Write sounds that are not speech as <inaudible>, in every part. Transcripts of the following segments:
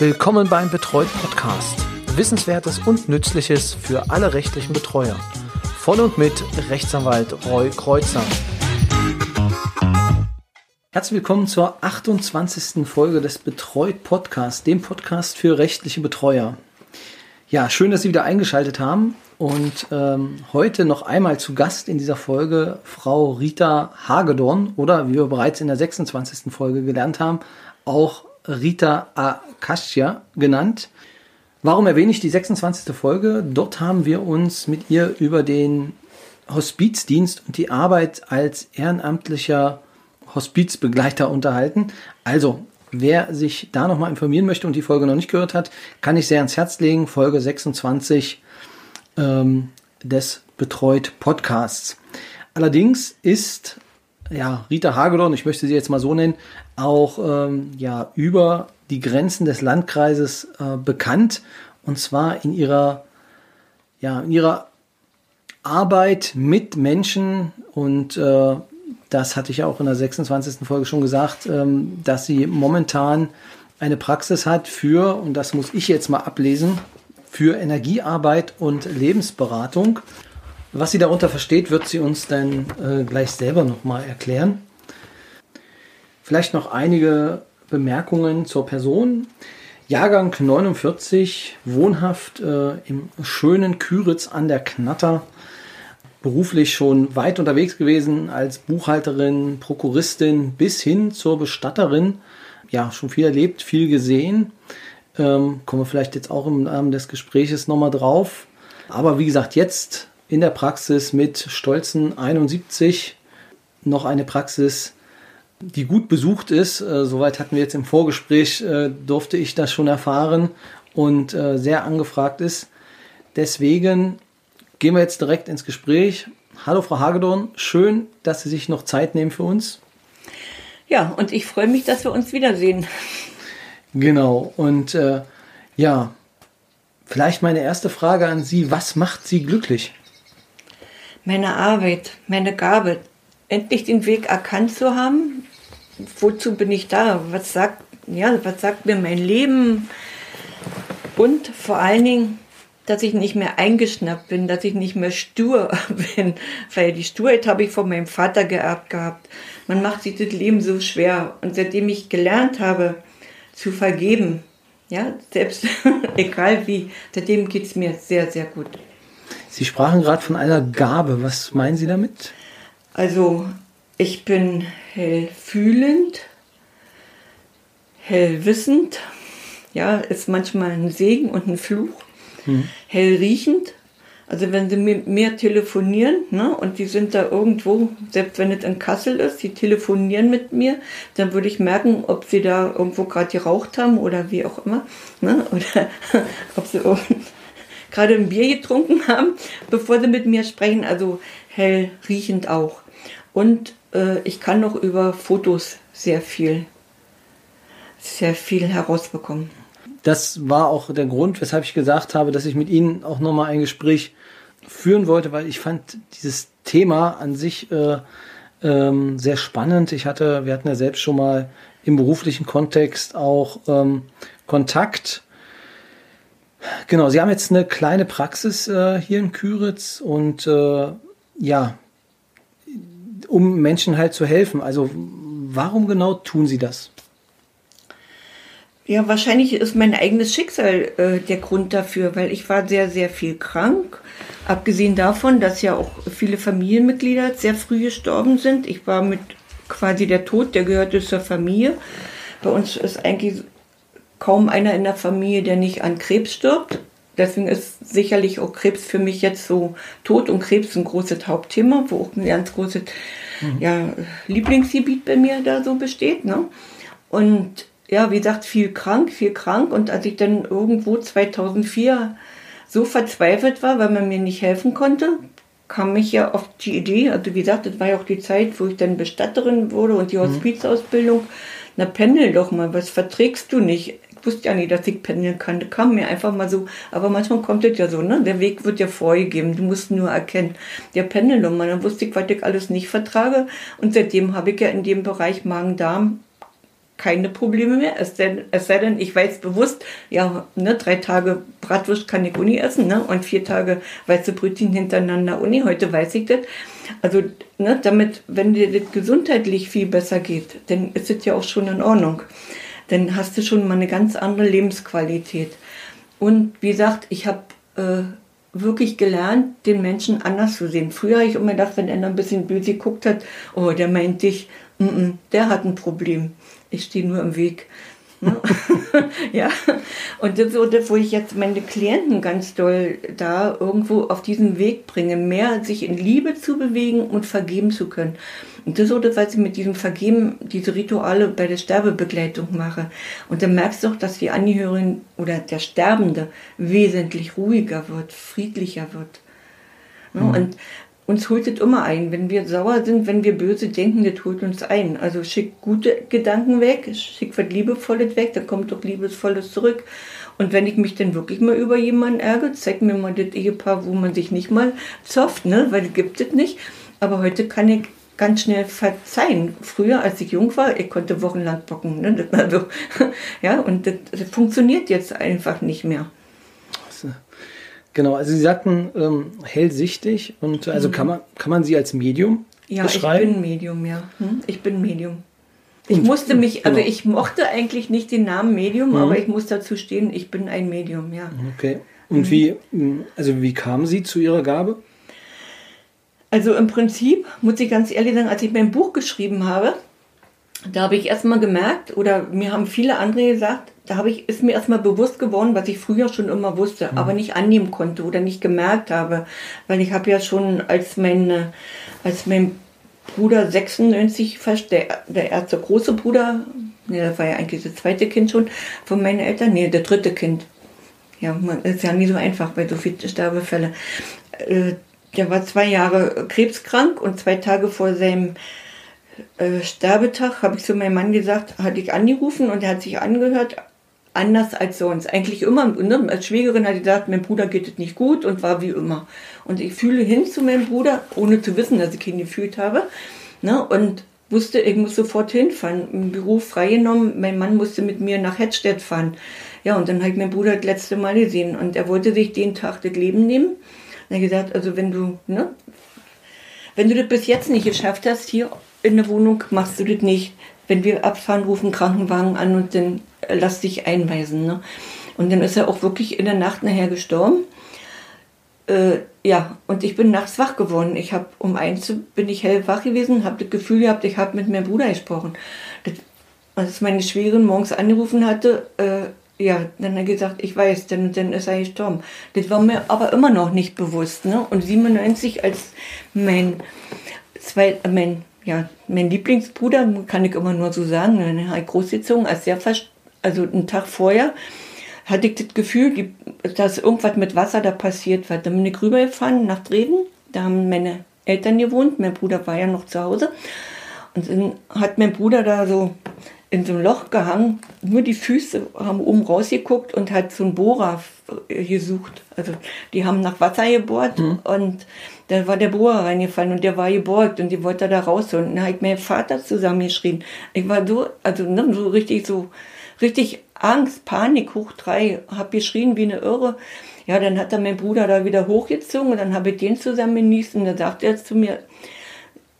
Willkommen beim Betreut Podcast. Wissenswertes und Nützliches für alle rechtlichen Betreuer. Von und mit Rechtsanwalt Roy Kreuzer. Herzlich willkommen zur 28. Folge des Betreut Podcasts, dem Podcast für rechtliche Betreuer. Ja, schön, dass Sie wieder eingeschaltet haben. Und ähm, heute noch einmal zu Gast in dieser Folge Frau Rita Hagedorn oder wie wir bereits in der 26. Folge gelernt haben, auch Rita Akasha genannt. Warum erwähne ich die 26. Folge? Dort haben wir uns mit ihr über den Hospizdienst und die Arbeit als ehrenamtlicher Hospizbegleiter unterhalten. Also, wer sich da nochmal informieren möchte und die Folge noch nicht gehört hat, kann ich sehr ans Herz legen. Folge 26 ähm, des Betreut Podcasts. Allerdings ist ja, Rita Hagedorn, ich möchte sie jetzt mal so nennen, auch ähm, ja, über die Grenzen des Landkreises äh, bekannt. Und zwar in ihrer, ja, in ihrer Arbeit mit Menschen und äh, das hatte ich auch in der 26. Folge schon gesagt, ähm, dass sie momentan eine Praxis hat für, und das muss ich jetzt mal ablesen, für Energiearbeit und Lebensberatung. Was sie darunter versteht, wird sie uns dann äh, gleich selber nochmal erklären. Vielleicht noch einige Bemerkungen zur Person. Jahrgang 49, wohnhaft äh, im schönen Küritz an der Knatter. Beruflich schon weit unterwegs gewesen als Buchhalterin, Prokuristin bis hin zur Bestatterin. Ja, schon viel erlebt, viel gesehen. Ähm, kommen wir vielleicht jetzt auch im Rahmen des Gespräches nochmal drauf. Aber wie gesagt, jetzt in der Praxis mit stolzen 71 noch eine Praxis, die gut besucht ist. Äh, soweit hatten wir jetzt im Vorgespräch, äh, durfte ich das schon erfahren und äh, sehr angefragt ist. Deswegen gehen wir jetzt direkt ins Gespräch. Hallo Frau Hagedorn, schön, dass Sie sich noch Zeit nehmen für uns. Ja, und ich freue mich, dass wir uns wiedersehen. Genau, und äh, ja, vielleicht meine erste Frage an Sie, was macht Sie glücklich? Meine Arbeit, meine Gabe, endlich den Weg erkannt zu haben. Wozu bin ich da? Was sagt, ja, was sagt mir mein Leben? Und vor allen Dingen, dass ich nicht mehr eingeschnappt bin, dass ich nicht mehr stur <laughs> bin, weil die Sturheit habe ich von meinem Vater geerbt gehabt. Man macht sich das Leben so schwer. Und seitdem ich gelernt habe, zu vergeben, ja, selbst <laughs> egal wie, seitdem geht es mir sehr, sehr gut. Sie sprachen gerade von einer Gabe. Was meinen Sie damit? Also, ich bin hellfühlend, hellwissend. Ja, ist manchmal ein Segen und ein Fluch. Mhm. Hellriechend. Also wenn sie mit mir telefonieren ne, und die sind da irgendwo, selbst wenn es in Kassel ist, die telefonieren mit mir, dann würde ich merken, ob sie da irgendwo gerade geraucht haben oder wie auch immer. Ne, <laughs> oder ob sie gerade ein Bier getrunken haben, bevor sie mit mir sprechen. Also hell riechend auch. Und äh, ich kann noch über Fotos sehr viel, sehr viel herausbekommen. Das war auch der Grund, weshalb ich gesagt habe, dass ich mit Ihnen auch nochmal ein Gespräch führen wollte, weil ich fand dieses Thema an sich äh, ähm, sehr spannend. Ich hatte, wir hatten ja selbst schon mal im beruflichen Kontext auch ähm, Kontakt Genau, Sie haben jetzt eine kleine Praxis äh, hier in Küritz und äh, ja, um Menschen halt zu helfen. Also warum genau tun Sie das? Ja, wahrscheinlich ist mein eigenes Schicksal äh, der Grund dafür, weil ich war sehr, sehr viel krank. Abgesehen davon, dass ja auch viele Familienmitglieder sehr früh gestorben sind. Ich war mit quasi der Tod, der gehörte zur Familie. Bei uns ist eigentlich kaum einer in der Familie, der nicht an Krebs stirbt. Deswegen ist sicherlich auch Krebs für mich jetzt so Tod und Krebs ein großes Hauptthema, wo auch ein ganz großes mhm. ja, Lieblingsgebiet bei mir da so besteht. Ne? Und ja, wie gesagt, viel krank, viel krank. Und als ich dann irgendwo 2004 so verzweifelt war, weil man mir nicht helfen konnte, kam ich ja auf die Idee, also wie gesagt, das war ja auch die Zeit, wo ich dann Bestatterin wurde und die mhm. Hospizausbildung. Na, pendel doch mal, was verträgst du nicht? Wusste ja nicht, dass ich pendeln kann. Das kam mir einfach mal so. Aber manchmal kommt es ja so, ne? Der Weg wird ja vorgegeben. Du musst nur erkennen. Der Pendel und dann wusste ich, was ich alles nicht vertrage. Und seitdem habe ich ja in dem Bereich Magen-Darm keine Probleme mehr. Es, denn, es sei denn, ich weiß bewusst, ja, ne, drei Tage Bratwurst kann ich Uni essen ne, und vier Tage weiße Brötchen hintereinander Uni. Heute weiß ich das. Also, ne, damit, wenn dir das gesundheitlich viel besser geht, dann ist es ja auch schon in Ordnung. Dann hast du schon mal eine ganz andere Lebensqualität. Und wie gesagt, ich habe äh, wirklich gelernt, den Menschen anders zu sehen. Früher habe ich immer gedacht, wenn einer ein bisschen böse geguckt hat, oh, der meint dich, mm -mm, der hat ein Problem. Ich stehe nur im Weg. Ne? <laughs> <laughs> ja, und das ist so das, wo ich jetzt meine Klienten ganz doll da irgendwo auf diesen Weg bringe, mehr sich in Liebe zu bewegen und vergeben zu können. Und das das, was ich mit diesem Vergeben, diese Rituale bei der Sterbebegleitung mache. Und dann merkst du auch, dass die Angehörigen oder der Sterbende wesentlich ruhiger wird, friedlicher wird. Ne? Mhm. Und uns holt es immer ein. Wenn wir sauer sind, wenn wir böse denken, das holt uns ein. Also schick gute Gedanken weg, schick was Liebevolles weg, dann kommt doch Liebesvolles zurück. Und wenn ich mich dann wirklich mal über jemanden ärgere, zeig mir mal das Ehepaar, wo man sich nicht mal zofft, ne? weil es gibt es nicht. Aber heute kann ich ganz schnell verzeihen. Früher, als ich jung war, ich konnte wochenlang bocken. Ne? Das war so, <laughs> ja, und das, das funktioniert jetzt einfach nicht mehr. Genau, also Sie sagten ähm, hellsichtig und also mhm. kann, man, kann man Sie als Medium ja, beschreiben? ich bin Medium, ja. Hm? Ich bin Medium. Ich musste mich, also genau. ich mochte eigentlich nicht den Namen Medium, mhm. aber ich muss dazu stehen, ich bin ein Medium, ja. Okay. Und mhm. wie, also wie kamen Sie zu Ihrer Gabe? Also im Prinzip, muss ich ganz ehrlich sagen, als ich mein Buch geschrieben habe, da habe ich erstmal gemerkt, oder mir haben viele andere gesagt, da habe ich, ist mir erstmal bewusst geworden, was ich früher schon immer wusste, mhm. aber nicht annehmen konnte oder nicht gemerkt habe. Weil ich habe ja schon als meine, als mein Bruder 96 fast, der, der erste große Bruder, ne, das war ja eigentlich das zweite Kind schon von meinen Eltern, nee, der dritte Kind. Ja, man ist ja nie so einfach bei so vielen Sterbefällen. Äh, der war zwei Jahre krebskrank und zwei Tage vor seinem äh, Sterbetag habe ich zu meinem Mann gesagt, hatte ich angerufen und er hat sich angehört, anders als sonst. Eigentlich immer, ne, als Schwägerin hat sie gesagt, mein Bruder geht es nicht gut und war wie immer. Und ich fühle hin zu meinem Bruder, ohne zu wissen, dass ich ihn gefühlt habe. Ne, und wusste, ich muss sofort hinfahren. Im Büro freigenommen, mein Mann musste mit mir nach Hettstedt fahren. Ja, und dann habe ich meinen Bruder das letzte Mal gesehen und er wollte sich den Tag das Leben nehmen. Hat gesagt, also wenn du, ne, wenn du das bis jetzt nicht geschafft hast, hier in der Wohnung, machst du das nicht. Wenn wir abfahren, rufen Krankenwagen an und dann äh, lass dich einweisen. Ne? Und dann ist er auch wirklich in der Nacht nachher gestorben. Äh, ja, und ich bin nachts wach geworden. Ich habe um eins bin ich hellwach gewesen, habe das Gefühl gehabt, ich habe mit meinem Bruder gesprochen. Das, als meine Schwägerin morgens angerufen hatte, äh, ja, dann hat er gesagt, ich weiß, dann, dann ist er gestorben. Das war mir aber immer noch nicht bewusst. Ne? Und 97, als mein, zwei, mein ja, mein Lieblingsbruder, kann ich immer nur so sagen, eine habe großgezogen, als der fast, also einen Tag vorher, hatte ich das Gefühl, dass irgendwas mit Wasser da passiert war. Dann bin ich rübergefahren nach Dresden, da haben meine Eltern gewohnt, mein Bruder war ja noch zu Hause. Und dann hat mein Bruder da so in so ein Loch gehangen, nur die Füße haben oben rausgeguckt und hat so einen Bohrer gesucht. Also die haben nach Wasser gebohrt mhm. und da war der Bohrer reingefallen und der war geborgt und die wollte da rausholen. Und dann hat mein Vater zusammengeschrien. Ich war so, also ne, so richtig so, richtig Angst, Panik hoch drei, hab geschrien wie eine Irre. Ja, dann hat er mein Bruder da wieder hochgezogen und dann habe ich den zusammen genießt und dann sagte er zu mir,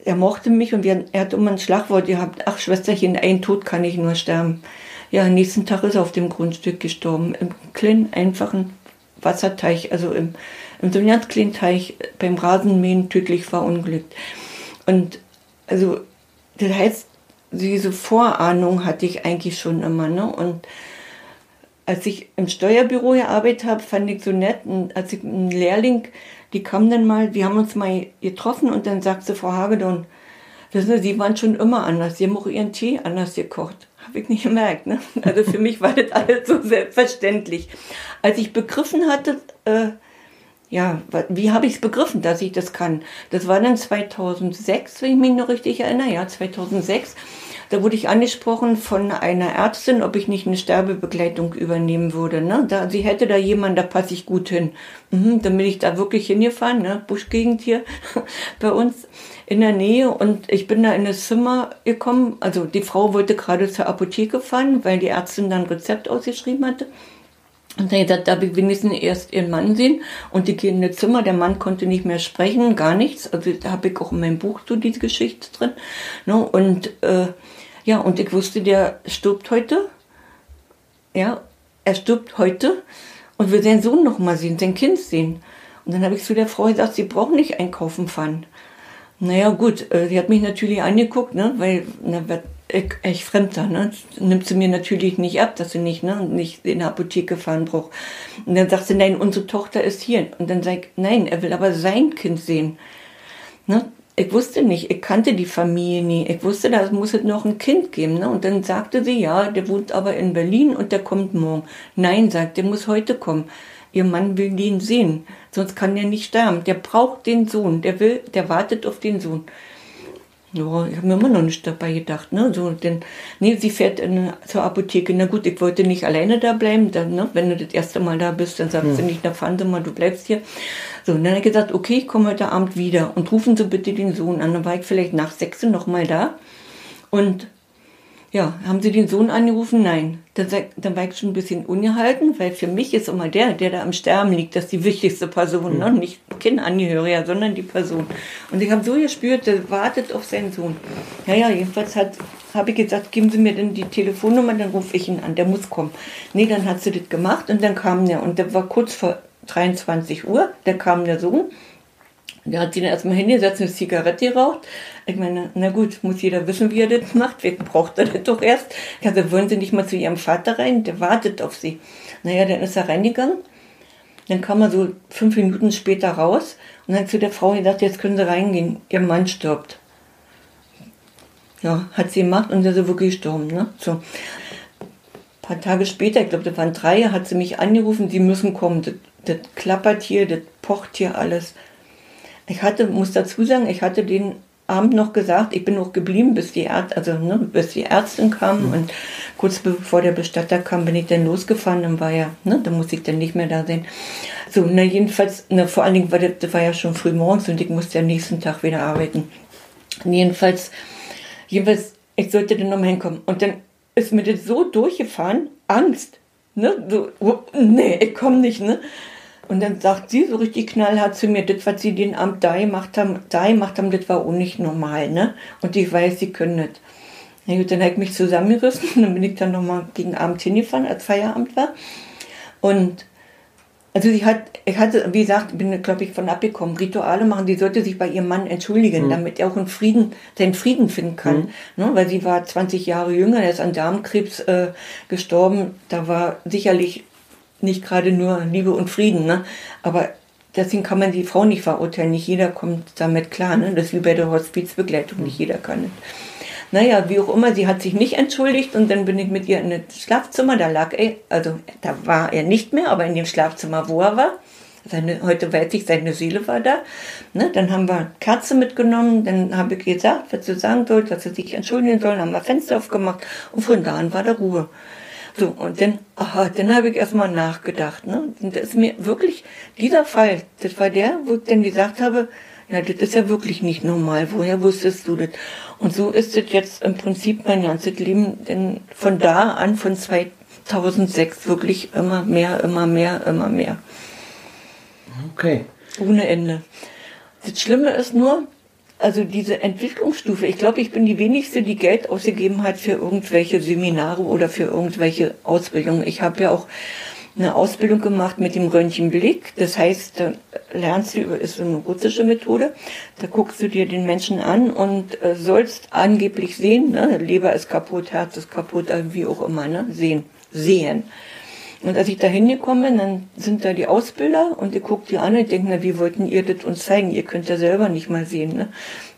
er mochte mich und wir, er hat immer ein Schlagwort gehabt, ach Schwesterchen, ein Tod kann ich nur sterben. Ja, am nächsten Tag ist er auf dem Grundstück gestorben, im kleinen, einfachen Wasserteich, also im, in so ganz kleinen Teich beim Rasenmähen tödlich verunglückt. Und also, das heißt, diese Vorahnung hatte ich eigentlich schon immer. Ne? Und als ich im Steuerbüro gearbeitet habe, fand ich so nett, als ich ein Lehrling, die kam dann mal, wir haben uns mal getroffen und dann sagte Frau Hagedorn, wissen Sie, Sie waren schon immer anders, Sie haben auch Ihren Tee anders gekocht. Habe ich nicht gemerkt. Ne? Also für mich war das alles so selbstverständlich. Als ich begriffen hatte, äh, ja, wie habe ich es begriffen, dass ich das kann? Das war dann 2006, wenn ich mich noch richtig erinnere, ja, 2006. da wurde ich angesprochen von einer Ärztin, ob ich nicht eine Sterbebegleitung übernehmen würde. Ne? Da, sie hätte da jemanden, da passe ich gut hin. Mhm, dann bin ich da wirklich hingefahren, ne? Buschgegend hier <laughs> bei uns in der Nähe und ich bin da in das Zimmer gekommen. Also die Frau wollte gerade zur Apotheke fahren, weil die Ärztin dann ein Rezept ausgeschrieben hatte. Und dann gesagt, darf ich wenigstens erst ihren Mann sehen. Und die gehen in das Zimmer, der Mann konnte nicht mehr sprechen, gar nichts. Also da habe ich auch in meinem Buch so diese Geschichte drin. Ne? Und äh, ja, und ich wusste, der stirbt heute. Ja, er stirbt heute und will seinen Sohn noch mal sehen, sein Kind sehen. Und dann habe ich zu der Frau gesagt, sie brauchen nicht einkaufen fahren. Naja, gut, äh, sie hat mich natürlich angeguckt, ne, weil, na, ich, ich Fremder, ne? Nimmt sie mir natürlich nicht ab, dass sie nicht, ne, nicht in der Apotheke fahren braucht. Und dann sagt sie, nein, unsere Tochter ist hier. Und dann sag ich, nein, er will aber sein Kind sehen. Ne? Ich wusste nicht, ich kannte die Familie nie. Ich wusste, da muss es noch ein Kind geben. Ne? Und dann sagte sie, ja, der wohnt aber in Berlin und der kommt morgen. Nein, sagt, der muss heute kommen. Ihr Mann will den sehen, sonst kann er nicht sterben. Der braucht den Sohn, der will, der wartet auf den Sohn. Ja, ich habe mir immer noch nicht dabei gedacht, ne? So, denn, nee, sie fährt in, zur Apotheke. Na gut, ich wollte nicht alleine da bleiben. Dann, ne, wenn du das erste Mal da bist, dann sagt hm. sie nicht, na fahren Sie mal, du bleibst hier. So, und dann habe ich gesagt, okay, ich komme heute Abend wieder und rufen Sie bitte den Sohn an. Dann war ich vielleicht nach sechs noch mal da. Und ja, haben Sie den Sohn angerufen? Nein. Dann, dann war ich schon ein bisschen ungehalten, weil für mich ist immer der, der da am Sterben liegt, das ist die wichtigste Person, mhm. ne? nicht Kindangehöriger, sondern die Person. Und ich habe so gespürt, der wartet auf seinen Sohn. Naja, jedenfalls habe ich gesagt, geben Sie mir denn die Telefonnummer, dann rufe ich ihn an, der muss kommen. Nee, dann hat sie das gemacht und dann kam der, und der war kurz vor 23 Uhr, da kam der Sohn der hat sie dann erstmal hingesetzt, eine Zigarette geraucht. Ich meine, na gut, muss jeder wissen, wie er das macht. Wer braucht er das doch erst? Ich also wollen Sie nicht mal zu Ihrem Vater rein? Der wartet auf Sie. Naja, dann ist er reingegangen. Dann kam er so fünf Minuten später raus und dann zu der Frau gesagt, jetzt können Sie reingehen. Ihr Mann stirbt. Ja, hat sie gemacht und ist wirklich gestorben. Ne? So. Ein paar Tage später, ich glaube, das waren drei, hat sie mich angerufen, Sie müssen kommen. Das, das klappert hier, das pocht hier alles. Ich hatte, muss dazu sagen, ich hatte den Abend noch gesagt, ich bin noch geblieben, bis die, Ärzt, also, ne, bis die Ärztin kam mhm. und kurz bevor der Bestatter kam, bin ich dann losgefahren, dann war ja, ne, da musste ich dann nicht mehr da sein. So, na jedenfalls, na, vor allen Dingen war das, das war ja schon früh morgens und ich musste am nächsten Tag wieder arbeiten. Und jedenfalls, jedenfalls, ich sollte dann nochmal hinkommen. Und dann ist mir das so durchgefahren, Angst, ne, so, oh, nee, ich komme nicht, ne. Und dann sagt sie so richtig knallhart zu mir, das, was sie den Abend da gemacht haben, da gemacht haben, das war auch nicht normal, ne? Und ich weiß, sie können nicht. Na gut, dann habe ich mich zusammengerissen und dann bin ich dann nochmal gegen Abend hingefahren, als Feierabend war. Und also sie hat, ich hatte, wie gesagt, bin, glaube ich, von abgekommen, Rituale machen, sie sollte sich bei ihrem Mann entschuldigen, mhm. damit er auch in Frieden, seinen Frieden finden kann. Mhm. Ne, weil sie war 20 Jahre jünger, er ist an Darmkrebs äh, gestorben. Da war sicherlich nicht gerade nur Liebe und Frieden, ne? Aber deswegen kann man die Frau nicht verurteilen. Nicht jeder kommt damit klar, ne? Das ist wie bei der Hospizbegleitung, nicht jeder kann es. Naja, wie auch immer, sie hat sich nicht entschuldigt und dann bin ich mit ihr in das Schlafzimmer, da lag er, also da war er nicht mehr, aber in dem Schlafzimmer, wo er war. Seine, heute weiß ich, seine Seele war da. Ne, dann haben wir Kerze mitgenommen, dann habe ich gesagt, was sie sagen soll, dass sie sich entschuldigen soll, haben wir Fenster aufgemacht und von da an war der Ruhe. So, und dann, aha, dann habe ich erstmal nachgedacht. Ne? Und das ist mir wirklich, dieser Fall, das war der, wo ich dann gesagt habe, ja, das ist ja wirklich nicht normal. Woher wusstest du das? Und so ist es jetzt im Prinzip mein ganzes Leben, denn von da an, von 2006, wirklich immer mehr, immer mehr, immer mehr. Okay. Ohne Ende. Das Schlimme ist nur, also diese Entwicklungsstufe, ich glaube, ich bin die wenigste, die Geld ausgegeben hat für irgendwelche Seminare oder für irgendwelche Ausbildungen. Ich habe ja auch eine Ausbildung gemacht mit dem Röntgenblick. Das heißt, da lernst du, ist eine russische Methode, da guckst du dir den Menschen an und äh, sollst angeblich sehen, ne? Leber ist kaputt, Herz ist kaputt, äh, wie auch immer, ne? sehen, sehen. Und als ich da hingekommen bin, dann sind da die Ausbilder und die guckt die an und denken, na, wie wollten ihr das uns zeigen? Ihr könnt ja selber nicht mal sehen. Ne?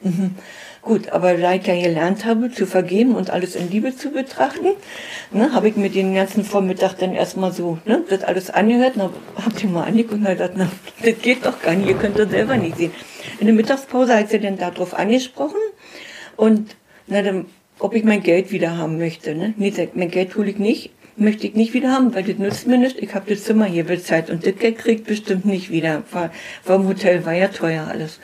Mhm. Gut, aber da ich ja gelernt habe, zu vergeben und alles in Liebe zu betrachten, ne, habe ich mir den ganzen Vormittag dann erstmal so ne, das alles angehört. Na, hab ich mal angeguckt und gesagt, na, das geht doch gar nicht, ihr könnt das selber nicht sehen. In der Mittagspause hat sie dann darauf angesprochen und na, dann ob ich mein Geld wieder haben möchte. Ne? Nee, mein Geld hole ich nicht, möchte ich nicht wieder haben, weil das nützt mir nicht. Ich habe das Zimmer hier bezahlt und das Geld kriegt bestimmt nicht wieder. War, war im Hotel, war ja teuer alles.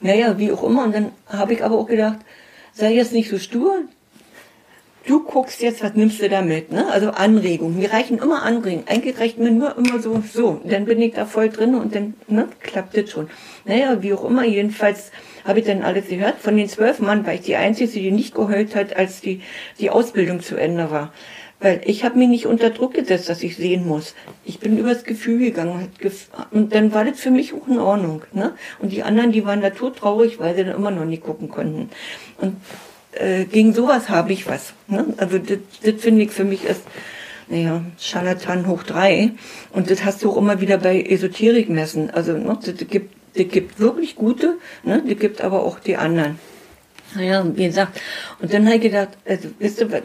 Naja, wie auch immer. Und dann habe ich aber auch gedacht, sei jetzt nicht so stur. Du guckst jetzt, was nimmst du damit, ne? Also Anregungen. Mir reichen immer Anregungen. Eigentlich reicht mir nur immer so, so. Dann bin ich da voll drin und dann, ne, klappt das schon. Naja, wie auch immer. Jedenfalls habe ich dann alles gehört. Von den zwölf Mann war ich die Einzige, die nicht geheult hat, als die, die Ausbildung zu Ende war. Weil ich habe mich nicht unter Druck gesetzt, dass ich sehen muss. Ich bin übers Gefühl gegangen. Und dann war das für mich auch in Ordnung. Ne? Und die anderen, die waren da traurig, weil sie dann immer noch nicht gucken konnten. Und äh, gegen sowas habe ich was. Ne? Also das, das finde ich für mich ist, naja, Scharlatan hoch drei. Und das hast du auch immer wieder bei Esoterikmessen. Also ne, das gibt, das gibt wirklich gute, ne? das gibt aber auch die anderen. Naja, wie gesagt. Und dann habe ich gedacht, also, wisst ihr,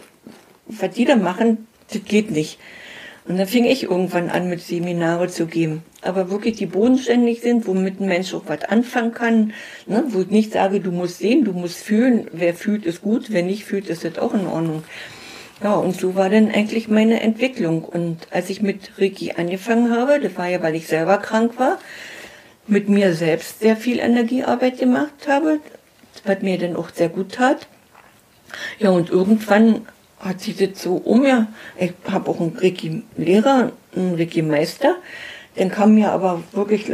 was die da machen, das geht nicht. Und dann fing ich irgendwann an, mit Seminare zu geben. Aber wirklich, die bodenständig sind, womit ein Mensch auch was anfangen kann. Ne? Wo ich nicht sage, du musst sehen, du musst fühlen. Wer fühlt, ist gut. Wer nicht fühlt, ist das auch in Ordnung. Ja, und so war dann eigentlich meine Entwicklung. Und als ich mit Ricky angefangen habe, das war ja, weil ich selber krank war, mit mir selbst sehr viel Energiearbeit gemacht habe, was mir dann auch sehr gut tat. Ja, und irgendwann hat sich das so um ja. Ich habe auch einen Reiki-Lehrer, einen Reiki-Meister. Dann kamen mir aber wirklich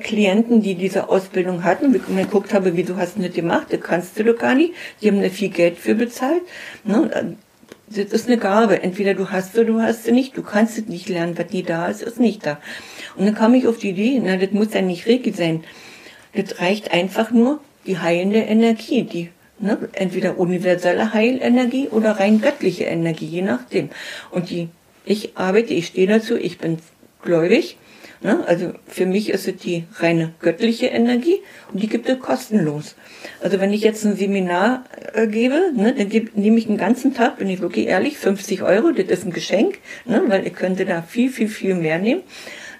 Klienten, die diese Ausbildung hatten, und ich geguckt habe, wieso hast du das gemacht? Das kannst du doch gar nicht. Die haben da viel Geld für bezahlt. Ne? Das ist eine Gabe. Entweder du hast sie, du hast sie nicht. Du kannst es nicht lernen. Was nie da ist, ist nicht da. Und dann kam ich auf die Idee, na, das muss ja nicht Reiki sein. Das reicht einfach nur die heilende Energie, die Ne? Entweder universelle Heilenergie oder rein göttliche Energie, je nachdem. Und die, ich arbeite, ich stehe dazu, ich bin gläubig. Ne? Also für mich ist es die reine göttliche Energie und die gibt es kostenlos. Also wenn ich jetzt ein Seminar äh, gebe, ne, dann gebe, nehme ich den ganzen Tag, bin ich wirklich ehrlich, 50 Euro, das ist ein Geschenk, ne, weil ihr könnte da viel, viel, viel mehr nehmen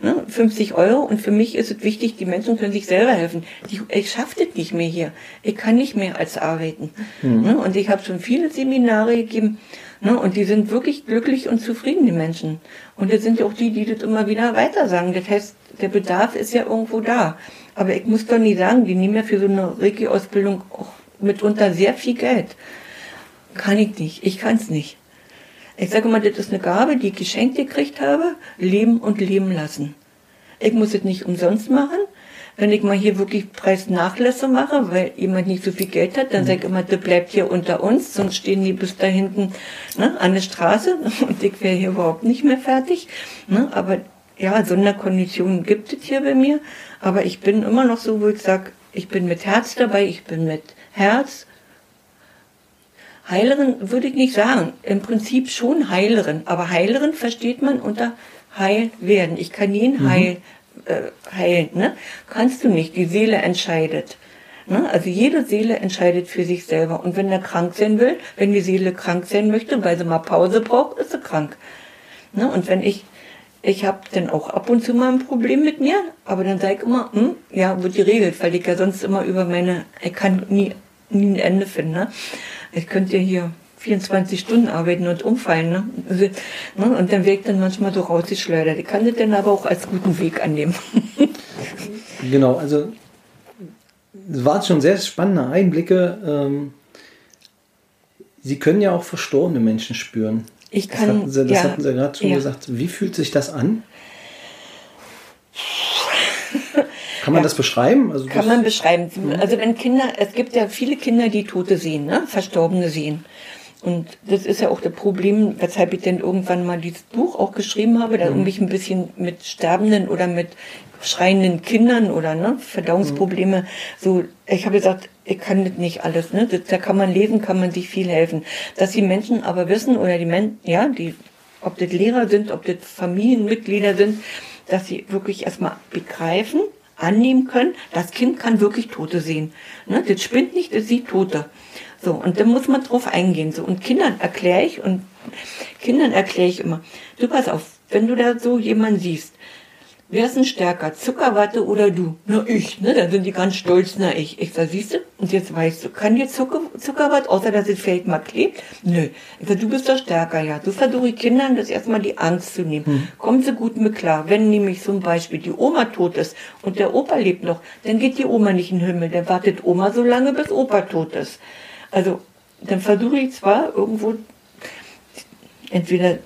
ne, 50 Euro und für mich ist es wichtig, die Menschen können sich selber helfen. Die, ich schaffe das nicht mehr hier. Ich kann nicht mehr als arbeiten. Mhm. Ne, und ich habe schon viele Seminare gegeben ne, und die sind wirklich glücklich und zufrieden, die Menschen. Und das sind ja auch die, die das immer wieder weiter sagen. Das heißt, der Bedarf ist ja irgendwo da. Aber ich muss doch nie sagen, die nehmen ja für so eine Reiki-Ausbildung auch mitunter sehr viel Geld. Kann ich nicht. Ich kann es nicht. Ich sage mal, das ist eine Gabe, die ich geschenkt gekriegt habe, leben und leben lassen. Ich muss es nicht umsonst machen. Wenn ich mal hier wirklich Preisnachlässe mache, weil jemand nicht so viel Geld hat, dann mhm. sage ich immer, das bleibt hier unter uns, sonst stehen die bis da hinten ne, an der Straße <laughs> und ich wäre hier überhaupt nicht mehr fertig. Ne, aber ja, Sonderkonditionen gibt es hier bei mir. Aber ich bin immer noch so, wo ich sage, ich bin mit Herz dabei, ich bin mit Herz, Heilerin würde ich nicht sagen. Im Prinzip schon Heilerin. Aber Heilerin versteht man unter heil werden. Ich kann jeden mhm. heil, äh, heilen. Ne? Kannst du nicht. Die Seele entscheidet. Ne? Also jede Seele entscheidet für sich selber. Und wenn er krank sein will, wenn die Seele krank sein möchte, weil sie mal Pause braucht, ist sie krank. Ne? Und wenn ich ich habe dann auch ab und zu mal ein Problem mit mir, aber dann sage ich immer, hm, ja, wird geregelt, weil ich ja sonst immer über meine, ich kann nie, nie ein Ende finden. Ne? Ich könnte ja hier 24 Stunden arbeiten und umfallen. Ne? Also, ne? Und dann wirkt dann manchmal so rausgeschleudert. Ich kann das dann aber auch als guten Weg annehmen. <laughs> genau, also es waren schon sehr spannende Einblicke. Ähm, Sie können ja auch verstorbene Menschen spüren. Ich kann, das hatten Sie, das ja, hatten Sie gerade schon ja. gesagt. Wie fühlt sich das an? Kann man ja, das beschreiben? Also kann man beschreiben. Mhm. Also wenn Kinder, es gibt ja viele Kinder, die Tote sehen, ne? Verstorbene sehen. Und das ist ja auch das Problem, weshalb ich denn irgendwann mal dieses Buch auch geschrieben habe, da mhm. mich ein bisschen mit sterbenden oder mit schreienden Kindern oder ne, Verdauungsprobleme. Mhm. So, ich habe gesagt, ich kann das nicht alles. Ne? Das, da kann man lesen, kann man sich viel helfen. Dass die Menschen aber wissen oder die Menschen, ja, die, ob das Lehrer sind, ob das Familienmitglieder sind, dass sie wirklich erstmal begreifen, annehmen können, das Kind kann wirklich Tote sehen. Ne? Das spinnt nicht, das sieht Tote. So, und dann muss man drauf eingehen. So, und Kindern erkläre ich, und Kindern erkläre ich immer, du pass auf, wenn du da so jemanden siehst, wer ist denn stärker, Zuckerwatte oder du? Na, ich, ne? Dann sind die ganz stolz, na, ich. Ich sag, siehst du? Und jetzt weißt du, kann dir Zucker, Zuckerwatte, außer dass es vielleicht mal klebt? Nö. Ich sag, du bist doch stärker, ja. Du versuchst Kindern das erstmal die Angst zu nehmen. Hm. Kommen sie gut mit klar. Wenn nämlich zum Beispiel die Oma tot ist und der Opa lebt noch, dann geht die Oma nicht in den Himmel. Dann wartet Oma so lange, bis Opa tot ist. Also, dann versuche ich zwar irgendwo entweder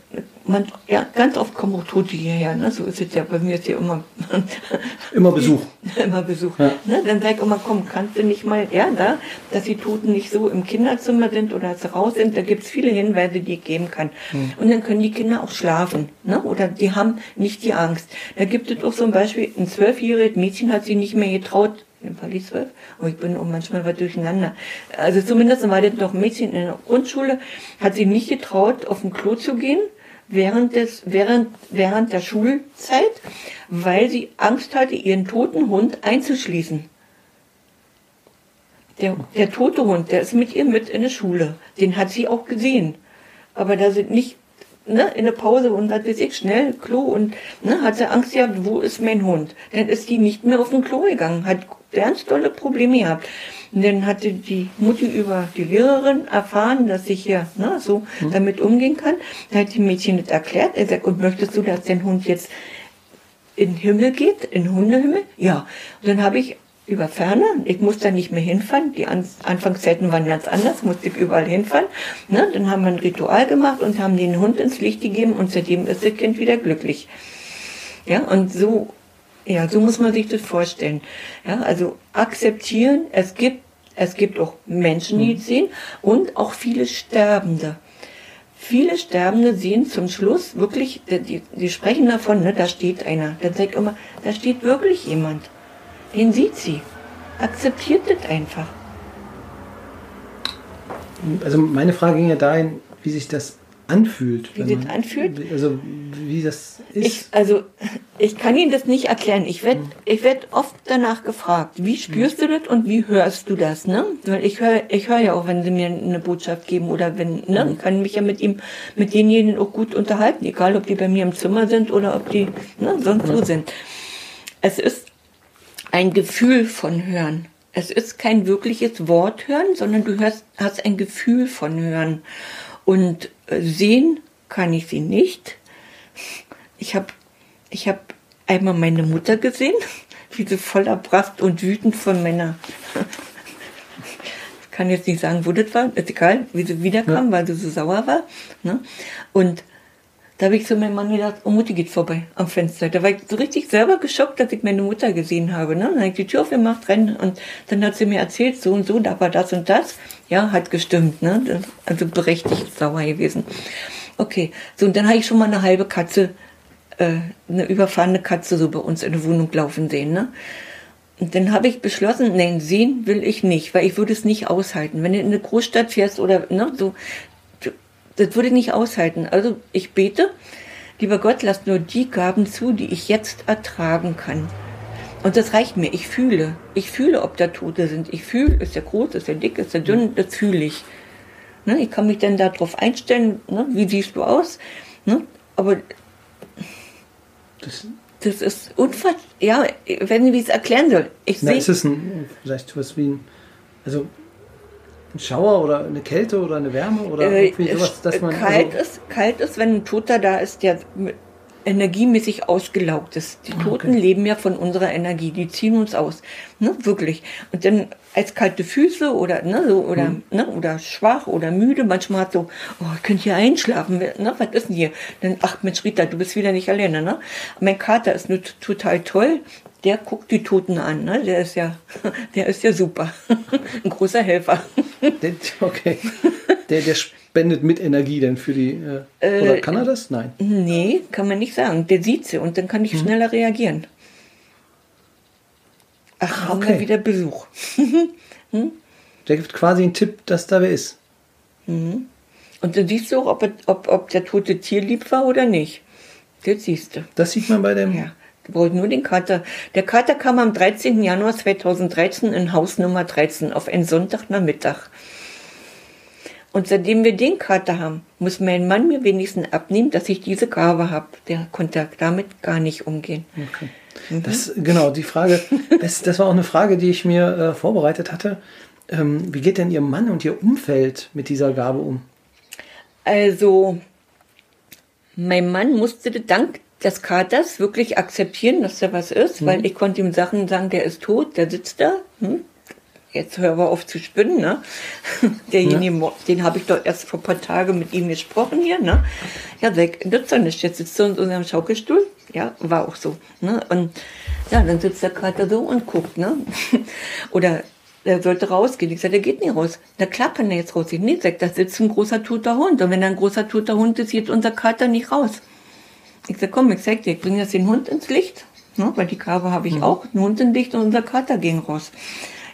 man, ja, ganz oft kommen auch Tote hierher, ne? so ist es ja, bei mir ist ja immer... <laughs> immer Besuch. <laughs> immer Besuch. Ja. Ne? Dann sag ich immer, komm, kannst du nicht mal, ja, da, dass die Toten nicht so im Kinderzimmer sind oder sie raus sind, da gibt's viele Hinweise, die ich geben kann. Hm. Und dann können die Kinder auch schlafen, ne? oder die haben nicht die Angst. Da gibt es auch ein Beispiel, ein zwölfjähriges Mädchen hat sich nicht mehr getraut, Fall die zwölf, oh, ich bin auch manchmal was durcheinander. Also zumindest war das ein Mädchen in der Grundschule, hat sich nicht getraut, auf den Klo zu gehen, während, des, während, während der Schulzeit, weil sie Angst hatte, ihren toten Hund einzuschließen. Der, der tote Hund, der ist mit ihr mit in der Schule. Den hat sie auch gesehen. Aber da sind nicht ne, in der Pause und hat weiß ich schnell Klo und ne, hat sie Angst gehabt, wo ist mein Hund? Dann ist die nicht mehr auf den Klo gegangen, hat ganz tolle Probleme gehabt. Und dann hatte die Mutti über die Lehrerin erfahren, dass ich hier ne, so mhm. damit umgehen kann. Da hat die Mädchen das erklärt. Er sagt, und möchtest du, dass dein Hund jetzt in den Himmel geht, in den Hundehimmel? Ja. Und dann habe ich über Ferne, ich musste da nicht mehr hinfahren, die An Anfangszeiten waren ganz anders, musste ich überall hinfahren. Ne? Dann haben wir ein Ritual gemacht und haben den Hund ins Licht gegeben und seitdem ist das Kind wieder glücklich. Ja, und so ja, so muss man sich das vorstellen. Ja, also akzeptieren, es gibt, es gibt auch Menschen, die es sehen und auch viele Sterbende. Viele Sterbende sehen zum Schluss wirklich, die, die sprechen davon, ne, da steht einer. Dann sagt immer, da steht wirklich jemand. Den sieht sie. Akzeptiert das einfach. Also meine Frage ging ja dahin, wie sich das anfühlt. Wie das anfühlt? Also wie das ist. Ich, also ich kann Ihnen das nicht erklären. Ich werde hm. ich werd oft danach gefragt, wie spürst hm. du das und wie hörst du das? Ne? Weil ich höre ich hör ja auch, wenn Sie mir eine Botschaft geben oder wenn, ne, hm. ich kann mich ja mit ihm, mit denjenigen auch gut unterhalten, egal ob die bei mir im Zimmer sind oder ob die ne, sonst wo sind. Es ist ein Gefühl von Hören. Es ist kein wirkliches Wort hören, sondern du hörst, hast ein Gefühl von Hören. Und sehen kann ich sie nicht. Ich habe ich hab einmal meine Mutter gesehen, <laughs> wie sie voller Pracht und wütend von meiner. ich kann jetzt nicht sagen, wo das war, ist egal, wie sie wiederkam, ja. weil sie so sauer war. Ne? Und da habe ich zu meinem Mann gedacht, oh Mutti geht vorbei am Fenster. Da war ich so richtig selber geschockt, dass ich meine Mutter gesehen habe. Ne? Dann habe ich die Tür aufgemacht, rennen und dann hat sie mir erzählt, so und so, da war das und das. Ja, hat gestimmt. Ne? Also berechtigt sauer gewesen. Okay, so und dann habe ich schon mal eine halbe Katze, äh, eine überfahrene Katze so bei uns in der Wohnung laufen sehen. Ne? Und dann habe ich beschlossen, nein, sehen will ich nicht, weil ich würde es nicht aushalten. Wenn du in eine Großstadt fährst oder ne, so, das würde ich nicht aushalten. Also ich bete, lieber Gott, lass nur die Gaben zu, die ich jetzt ertragen kann. Und das reicht mir. Ich fühle. Ich fühle, ob da Tote sind. Ich fühle, ist der groß, ist der dick, ist der dünn, das fühle ich. Ne? Ich kann mich dann darauf einstellen, ne? wie siehst du aus? Ne? Aber das, das ist unfassbar. Ja, wenn ich es erklären soll. Ich sehe. Ist es ein, vielleicht was wie ein, also ein Schauer oder eine Kälte oder eine Wärme oder äh, irgendwie sowas, dass man. Kalt, also ist, kalt ist, wenn ein Toter da ist, der energiemäßig ausgelaugt ist. Die Toten okay. leben ja von unserer Energie, die ziehen uns aus. Ne, wirklich. Und dann als kalte Füße oder, ne, so, oder, hm. ne, oder schwach oder müde, manchmal hat so, oh, ich könnte hier einschlafen, ne, was ist denn hier? Dann, ach Mensch, Rita, du bist wieder nicht alleine, ne? Mein Kater ist nur total toll, der guckt die Toten an, ne? Der ist ja, <laughs> der ist ja super. <laughs> Ein großer Helfer. okay. Der, der <laughs> spendet mit Energie denn für die. Äh, oder kann er das? Nein. Nee, kann man nicht sagen. Der sieht sie und dann kann ich hm. schneller reagieren. Ach, ah, haben okay. wir wieder Besuch. <laughs> hm? Der gibt quasi einen Tipp, dass da wer ist. Mhm. Und dann siehst du auch, ob, ob, ob der tote Tier lieb war oder nicht. Das siehst du. Das sieht man bei dem. Ja. Du brauchst nur den Kater. Der Kater kam am 13. Januar 2013 in Haus Nummer 13 auf einen Sonntagnachmittag. Und seitdem wir den Kater haben, muss mein Mann mir wenigstens abnehmen, dass ich diese Gabe habe. Der konnte damit gar nicht umgehen. Okay. Das, genau, die Frage, das, das war auch eine Frage, die ich mir äh, vorbereitet hatte. Ähm, wie geht denn Ihr Mann und Ihr Umfeld mit dieser Gabe um? Also, mein Mann musste dank des Katers wirklich akzeptieren, dass da was ist, mhm. weil ich konnte ihm Sachen sagen, der ist tot, der sitzt da. Hm? Jetzt hören wir auf zu spinnen, ne? <laughs> Derjenige, ja. den habe ich doch erst vor ein paar Tagen mit ihm gesprochen hier, ne? Ja, weg, nützt er nicht. Jetzt sitzt er in unserem Schaukelstuhl. Ja, war auch so. Ne? Und ja, dann sitzt der Kater so und guckt, ne? <laughs> Oder er sollte rausgehen. Ich sage, der geht nicht raus. Na klar kann er jetzt rausgehen. Nee, sagt, da sitzt ein großer toter Hund. Und wenn da ein großer toter Hund ist, geht unser Kater nicht raus. Ich sage, komm, ich sag dir, ich bringe jetzt den Hund ins Licht. Ne? Weil die Gabe habe ich mhm. auch. Ein Hund ins Licht und unser Kater ging raus.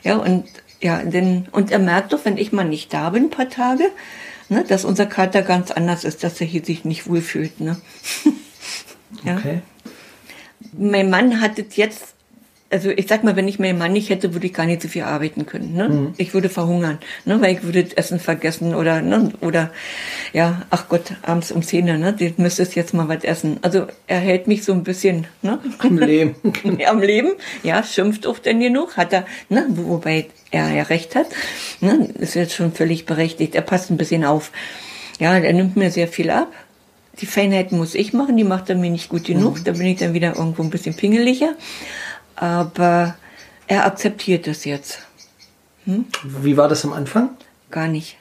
Ja, und ja, denn, und er merkt doch, wenn ich mal nicht da bin, ein paar Tage, ne, dass unser Kater ganz anders ist, dass er hier sich nicht wohlfühlt. Ne? <laughs> ja. Okay. Mein Mann hat es jetzt also ich sag mal, wenn ich meinen Mann nicht hätte, würde ich gar nicht so viel arbeiten können. Ne? Mhm. Ich würde verhungern, ne? weil ich würde Essen vergessen oder ne? oder ja, ach Gott, abends um zehn, ne? Du müsstest jetzt mal was essen. Also er hält mich so ein bisschen ne? am Leben. <laughs> am Leben, ja, schimpft auch denn genug, hat er, ne? wobei er ja recht hat. Ne? Ist jetzt schon völlig berechtigt. Er passt ein bisschen auf. Ja, er nimmt mir sehr viel ab. Die Feinheiten muss ich machen, die macht er mir nicht gut genug. Mhm. Da bin ich dann wieder irgendwo ein bisschen pingeliger aber er akzeptiert es jetzt. Hm? Wie war das am Anfang? Gar nicht.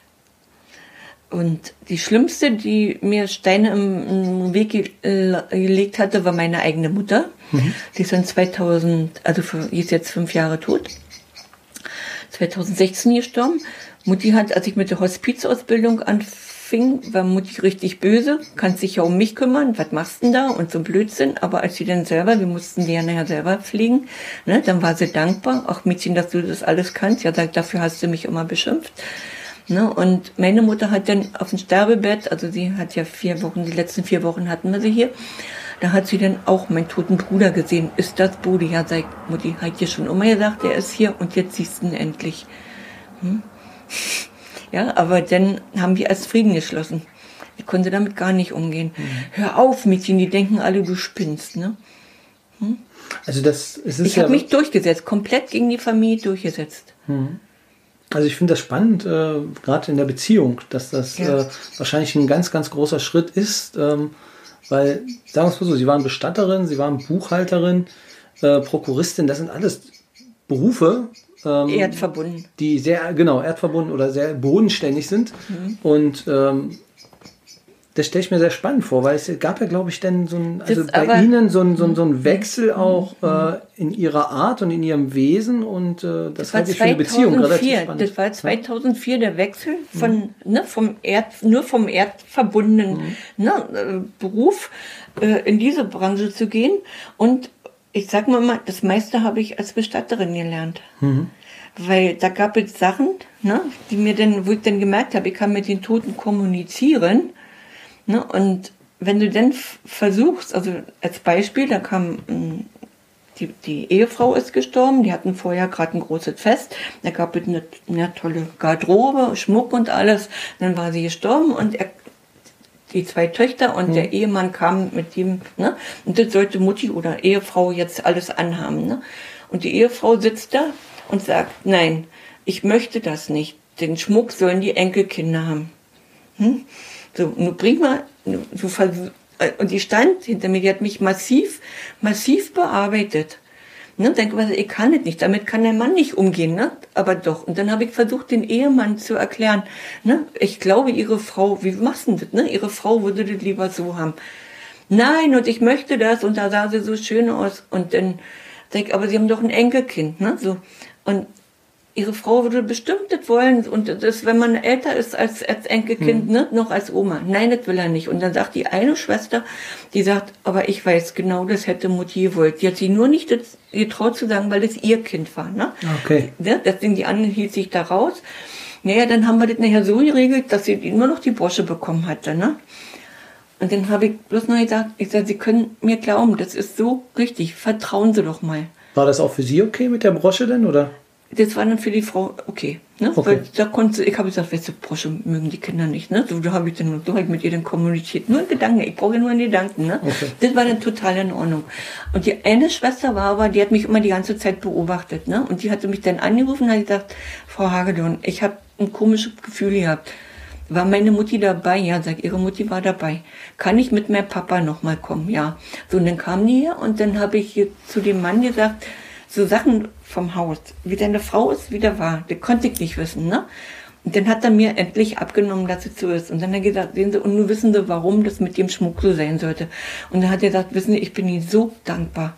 Und die schlimmste, die mir Steine im, Weg äh, gelegt hatte, war meine eigene Mutter. Mhm. Die ist dann 2000, also ist jetzt fünf Jahre tot. 2016 gestorben. Mutti hat, als ich mit der Hospizausbildung anfing, fing, war Mutti richtig böse, kannst dich ja um mich kümmern, was machst denn da und so Blödsinn. Aber als sie dann selber, wir mussten die ja nachher selber pflegen, ne, dann war sie dankbar, ach Mädchen, dass du das alles kannst, ja, dafür hast du mich immer beschimpft. Ne, und meine Mutter hat dann auf dem Sterbebett, also sie hat ja vier Wochen, die letzten vier Wochen hatten wir sie hier, da hat sie dann auch meinen toten Bruder gesehen. Ist das Brudi? Ja, sagt Mutti, hat dir schon immer gesagt, er ist hier und jetzt siehst du ihn endlich. Hm? Ja, aber dann haben wir erst Frieden geschlossen. Ich konnte damit gar nicht umgehen. Mhm. Hör auf, Mädchen, die denken alle, du spinnst, ne? Hm? Also das es ist Ich habe mich durchgesetzt, komplett gegen die Familie durchgesetzt. Mhm. Also ich finde das spannend, äh, gerade in der Beziehung, dass das ja. äh, wahrscheinlich ein ganz, ganz großer Schritt ist, ähm, weil, sagen wir es mal so, Sie waren Bestatterin, Sie waren Buchhalterin, äh, Prokuristin, das sind alles Berufe, ähm, erdverbunden. Die sehr, genau, erdverbunden oder sehr bodenständig sind. Mhm. Und ähm, das stelle ich mir sehr spannend vor, weil es gab ja, glaube ich, dann so ein, also das bei Ihnen so ein, so ein, so ein mhm. Wechsel mhm. auch äh, in Ihrer Art und in Ihrem Wesen und äh, das, das halte ich für eine Beziehung relativ spannend. Das war 2004 der Wechsel von, mhm. ne, vom Erd, nur vom erdverbundenen mhm. ne, äh, Beruf äh, in diese Branche zu gehen und ich sag mal mal, das meiste habe ich als Bestatterin gelernt. Mhm. Weil da gab es Sachen, ne, die mir dann, wo ich dann gemerkt habe, ich kann mit den Toten kommunizieren. Ne, und wenn du dann versuchst, also als Beispiel, da kam hm, die, die Ehefrau ist gestorben, die hatten vorher gerade ein großes Fest, da gab es eine, eine tolle Garderobe, Schmuck und alles, dann war sie gestorben und er die zwei Töchter und mhm. der Ehemann kam mit ihm, ne? Und das sollte Mutti oder Ehefrau jetzt alles anhaben, ne? Und die Ehefrau sitzt da und sagt, nein, ich möchte das nicht. Den Schmuck sollen die Enkelkinder haben. Hm? So, nun bring mal, so, äh, und die stand hinter mir, die hat mich massiv, massiv bearbeitet. Ne, denke, was, ich kann es nicht, damit kann der Mann nicht umgehen, ne? aber doch. Und dann habe ich versucht, den Ehemann zu erklären, ne? ich glaube, ihre Frau, wie machst du das? Ne? Ihre Frau würde das lieber so haben. Nein, und ich möchte das, und da sah sie so schön aus. Und dann denke ich, aber sie haben doch ein Enkelkind, ne? So. Und ihre Frau würde bestimmt das wollen und das, wenn man älter ist als, als Enkelkind, hm. ne, noch als Oma. Nein, das will er nicht. Und dann sagt die eine Schwester, die sagt, aber ich weiß genau, das hätte Mutti gewollt. Die hat sie nur nicht getraut zu sagen, weil das ihr Kind war, ne? Okay. Ja, deswegen die andere hielt sich da raus. Naja, dann haben wir das nachher so geregelt, dass sie nur noch die Brosche bekommen hatte, ne? Und dann habe ich bloß noch gesagt, ich sage, Sie können mir glauben, das ist so richtig, vertrauen Sie doch mal. War das auch für Sie okay mit der Brosche denn, oder? Das war dann für die Frau okay. Ne? Okay. Weil da konnte, ich habe gesagt, weißt du, Brosche mögen die Kinder nicht. Ne? So, da habe ich dann so ich mit ihr dann kommuniziert. Nur in Gedanken, ich brauche nur in Gedanken. Ne? Okay. Das war dann total in Ordnung. Und die eine Schwester war aber, die hat mich immer die ganze Zeit beobachtet. Ne? Und die hatte mich dann angerufen und hat gesagt, Frau Hagedorn, ich habe ein komisches Gefühl gehabt. War meine Mutti dabei? Ja, sagt ihre Mutti war dabei. Kann ich mit meinem Papa nochmal kommen? Ja. So, und dann kam die hier und dann habe ich zu dem Mann gesagt, so Sachen vom Haus, wie deine Frau ist, wie der war, das konnte ich nicht wissen, ne? Und dann hat er mir endlich abgenommen, dass es so ist. Und dann hat er gesagt, sehen Sie, und nun wissen Sie, warum das mit dem Schmuck so sein sollte. Und dann hat er gesagt, wissen Sie, ich bin Ihnen so dankbar.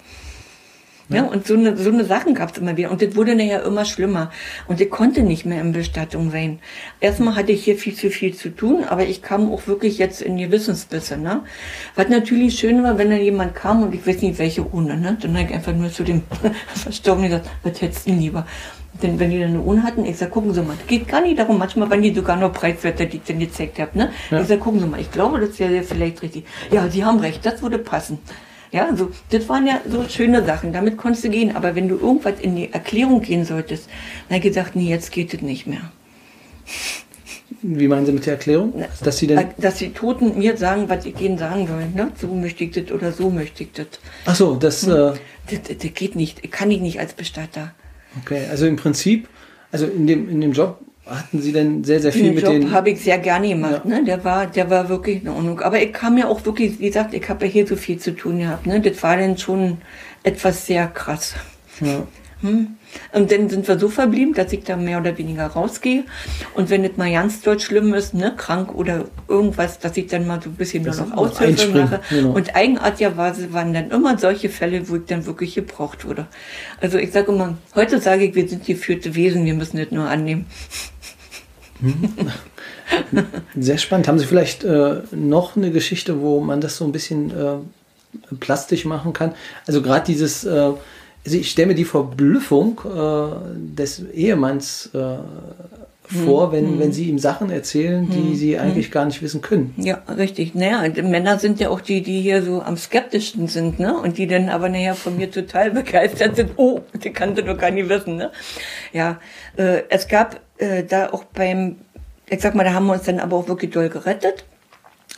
Ja, und so eine, so eine Sachen gab es immer wieder. Und das wurde nachher immer schlimmer. Und ich konnte nicht mehr in Bestattung sein. Erstmal hatte ich hier viel zu viel zu tun, aber ich kam auch wirklich jetzt in Gewissensbisse. Ne? Was natürlich schön war, wenn dann jemand kam und ich weiß nicht, welche Urne. Ne? Dann habe ich einfach nur zu dem <laughs> Verstorbenen gesagt, was hättest du lieber? Denn wenn die dann eine Urne hatten, ich sag, gucken Sie mal, geht gar nicht darum, manchmal waren die sogar noch preiswerter, die ich dann gezeigt habe. Ne? Ja. Ich sag, gucken Sie mal, ich glaube, das wäre vielleicht richtig. Ja, Sie haben recht, das würde passen. Ja, so, das waren ja so schöne Sachen, damit konntest du gehen. Aber wenn du irgendwas in die Erklärung gehen solltest, dann gesagt, nee, jetzt geht es nicht mehr. Wie meinen Sie mit der Erklärung? Dass Sie denn. Dass die Toten mir sagen, was ich ihnen sagen soll. Ne? So möchte ich das oder so möchte ich das. Ach so, das. Äh, Das, das, das geht nicht, kann ich nicht als Bestatter. okay, also im Prinzip, also in dem, in dem Job hatten Sie denn sehr, sehr viel Den mit Job den. habe ich sehr gerne gemacht. Ja. Ne? Der, war, der war wirklich in Ordnung. Aber ich kam ja auch wirklich, wie gesagt, ich habe ja hier so viel zu tun gehabt. Ne? Das war dann schon etwas sehr krass. Ja. Hm. Und dann sind wir so verblieben, dass ich da mehr oder weniger rausgehe. Und wenn es mal ganz dort schlimm ist, ne, krank oder irgendwas, dass ich dann mal so ein bisschen nur Das noch noch Aushilfe mache. genau. Und eigenartigerweise waren dann immer solche Fälle, wo ich dann wirklich gebraucht wurde. Also ich sage immer, heute sage ich, wir sind geführte Wesen, wir müssen das nur annehmen. Sehr spannend. Haben Sie vielleicht äh, noch eine Geschichte, wo man das so ein bisschen äh, plastisch machen kann? Also gerade dieses, äh, also ich stelle mir die Verblüffung äh, des Ehemanns äh, vor, wenn, wenn Sie ihm Sachen erzählen, die Sie eigentlich gar nicht wissen können. Ja, richtig. Naja, Männer sind ja auch die, die hier so am skeptischsten sind, ne? Und die dann aber nachher von mir total <laughs> begeistert sind. Oh, die kannte doch gar nicht wissen, ne? Ja, äh, es gab äh, da auch beim, ich sag mal, da haben wir uns dann aber auch wirklich doll gerettet.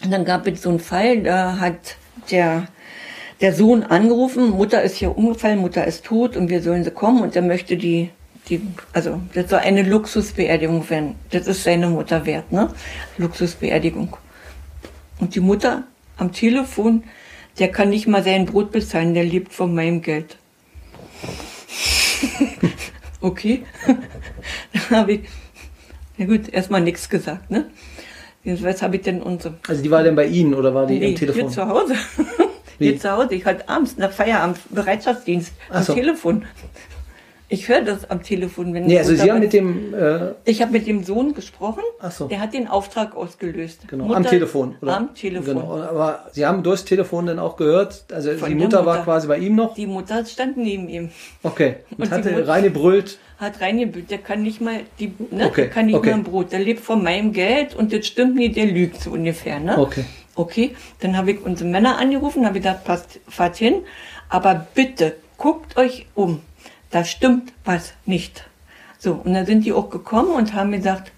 Und dann gab es so einen Fall, da hat der, der Sohn angerufen, Mutter ist hier umgefallen, Mutter ist tot und wir sollen sie kommen und er möchte die, die, also das soll eine Luxusbeerdigung werden. Das ist seine Mutter wert, ne? Luxusbeerdigung. Und die Mutter am Telefon, der kann nicht mal sein Brot bezahlen, der lebt von meinem Geld. <laughs> okay. <laughs> Dann habe ich, na gut, erstmal nichts gesagt, ne? Was habe ich denn unsere Also die war denn bei Ihnen oder war die Nee, am Telefon? Hier zu Hause. Wie? Hier zu Hause. Ich hatte abends nach Feierabend Bereitschaftsdienst Ach am so. Telefon. Ich höre das am Telefon, wenn Nee, also Mutter Sie haben mit dem, äh, Ich habe mit dem Sohn gesprochen. Ach so. Der hat den Auftrag ausgelöst. genau, Mutter- am Telefon. Oder? Am Telefon. Genau. Aber Sie haben durchs Telefon dann auch gehört, also Von die der Mutter, war Mutter. quasi bei ihm noch? Die Mutter stand neben ihm, Okay. <laughs> Und, Und hatte Mutter- reine brüllt. hat reingebüht. Der kann nicht mal die, ne? Okay, Der kann nicht okay. mal ein Brot. Der lebt von meinem Geld und das stimmt nicht. Der lügt so ungefähr, ne? Okay. Okay, dann habe ich unsere Männer angerufen, habe gesagt, passt, fahrt hin, aber bitte guckt euch um. Da stimmt was nicht. So, und dann sind die auch gekommen und haben gesagt,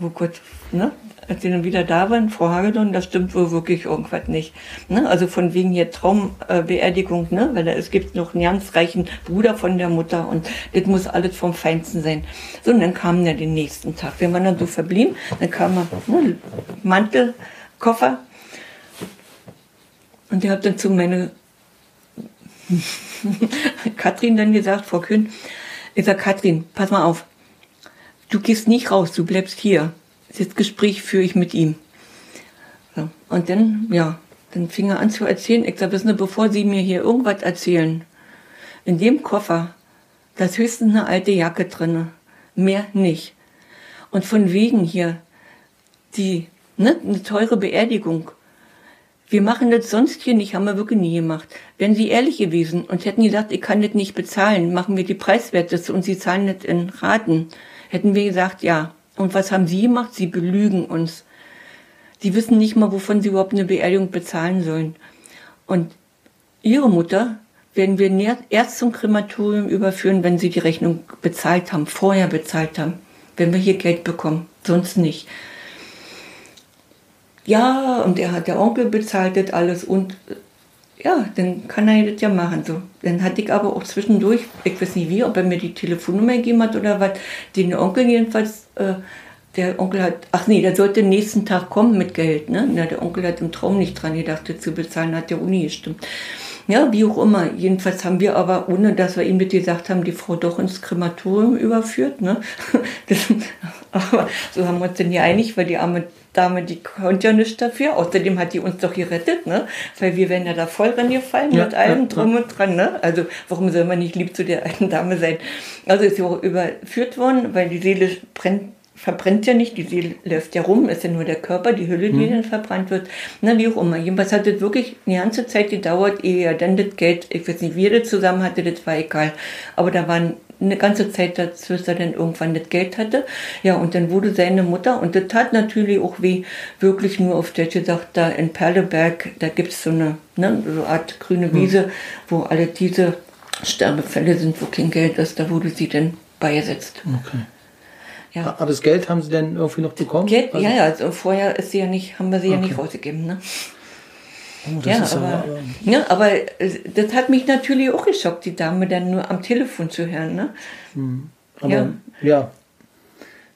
oh Gott, ne? Als sie dann wieder da waren, Frau Hagedorn, da stimmt wohl wirklich irgendwas nicht. Ne? Also von wegen hier Traumbeerdigung, äh, ne? weil da, es gibt noch einen ganz reichen Bruder von der Mutter und das muss alles vom Feinsten sein. So, und dann kam der den nächsten Tag. Wir waren dann so verblieben, dann kam er, ne? Mantel, Koffer, und ich habe dann zu meiner <laughs> Katrin dann gesagt, Frau Kühn, ich sag, Katrin, pass mal auf, du gehst nicht raus, du bleibst hier. Das Gespräch führe ich mit ihm. So. Und dann, ja, dann fing er an zu erzählen. Ich sag, wissen Sie, bevor Sie mir hier irgendwas erzählen, in dem Koffer, da ist höchstens eine alte Jacke drinne, mehr nicht. Und von wegen hier, die, ne, eine teure Beerdigung. Wir machen das sonst hier nicht, haben wir wirklich nie gemacht. Wären Sie ehrlich gewesen und hätten gesagt, ich kann das nicht bezahlen, machen wir die Preiswerteste und Sie zahlen das in Raten, hätten wir gesagt, ja. Und was haben Sie gemacht? Sie belügen uns. Sie wissen nicht mal, wovon Sie überhaupt eine Beerdigung bezahlen sollen. Und Ihre Mutter werden wir erst zum Krematorium überführen, wenn Sie die Rechnung bezahlt haben, vorher bezahlt haben. wenn wir hier Geld bekommen, sonst nicht. Ja, und er hat der Onkel bezahlt das alles und ja, dann kann er das ja machen. So. Dann hatte ich aber auch zwischendurch, ich weiß nicht wie, ob er mir die Telefonnummer gegeben hat oder was, den Onkel jedenfalls, äh, der Onkel hat, ach nee, der sollte nächsten Tag kommen mit Geld. Ne? Na, der Onkel hat im Traum nicht dran gedacht, das zu bezahlen, hat der Uni gestimmt. Ja, wie auch immer. Jedenfalls haben wir aber, ohne dass wir ihm mit gesagt haben, die Frau doch ins Krematorium überführt. Ne? <laughs> Das, aber so haben wir uns denn ja einig, weil die arme Dame, die konnte ja nichts dafür. Außerdem hat die uns doch gerettet, ne? Weil wir wären ja da voll reingefallen ja, mit allem ja, drum ja. und dran, ne? Also warum soll man nicht lieb zu der alten Dame sein? Also ist sie auch überführt worden, weil die Seele brennt verbrennt ja nicht, die Seele läuft ja rum, ist ja nur der Körper, die Hülle, die mhm. dann verbrannt wird. Na, wie auch immer. Jedenfalls hat das wirklich eine ganze Zeit gedauert, ehe er dann das Geld, ich weiß nicht, wie er das zusammen hatte, das war egal. Aber da waren eine ganze Zeit dazu, bis er dann irgendwann das Geld hatte. Ja, und dann wurde seine Mutter, und das tat natürlich auch weh, wirklich nur auf Deutsch gesagt, da in Perleberg, da gibt es so eine, ne, so eine Art grüne Wiese, mhm. wo alle diese Sterbefälle sind, wo kein Geld ist, da wurde sie dann beigesetzt. Okay. Ja. Aber das Geld haben Sie denn irgendwie noch bekommen? Geld, also, ja, ja, also vorher ist sie ja nicht, haben wir sie okay. ja nicht rausgegeben. Ne? Oh, ja, aber, aber, ja, aber äh, das hat mich natürlich auch geschockt, die Dame dann nur am Telefon zu hören. Ne? Hm. Aber ja. ja.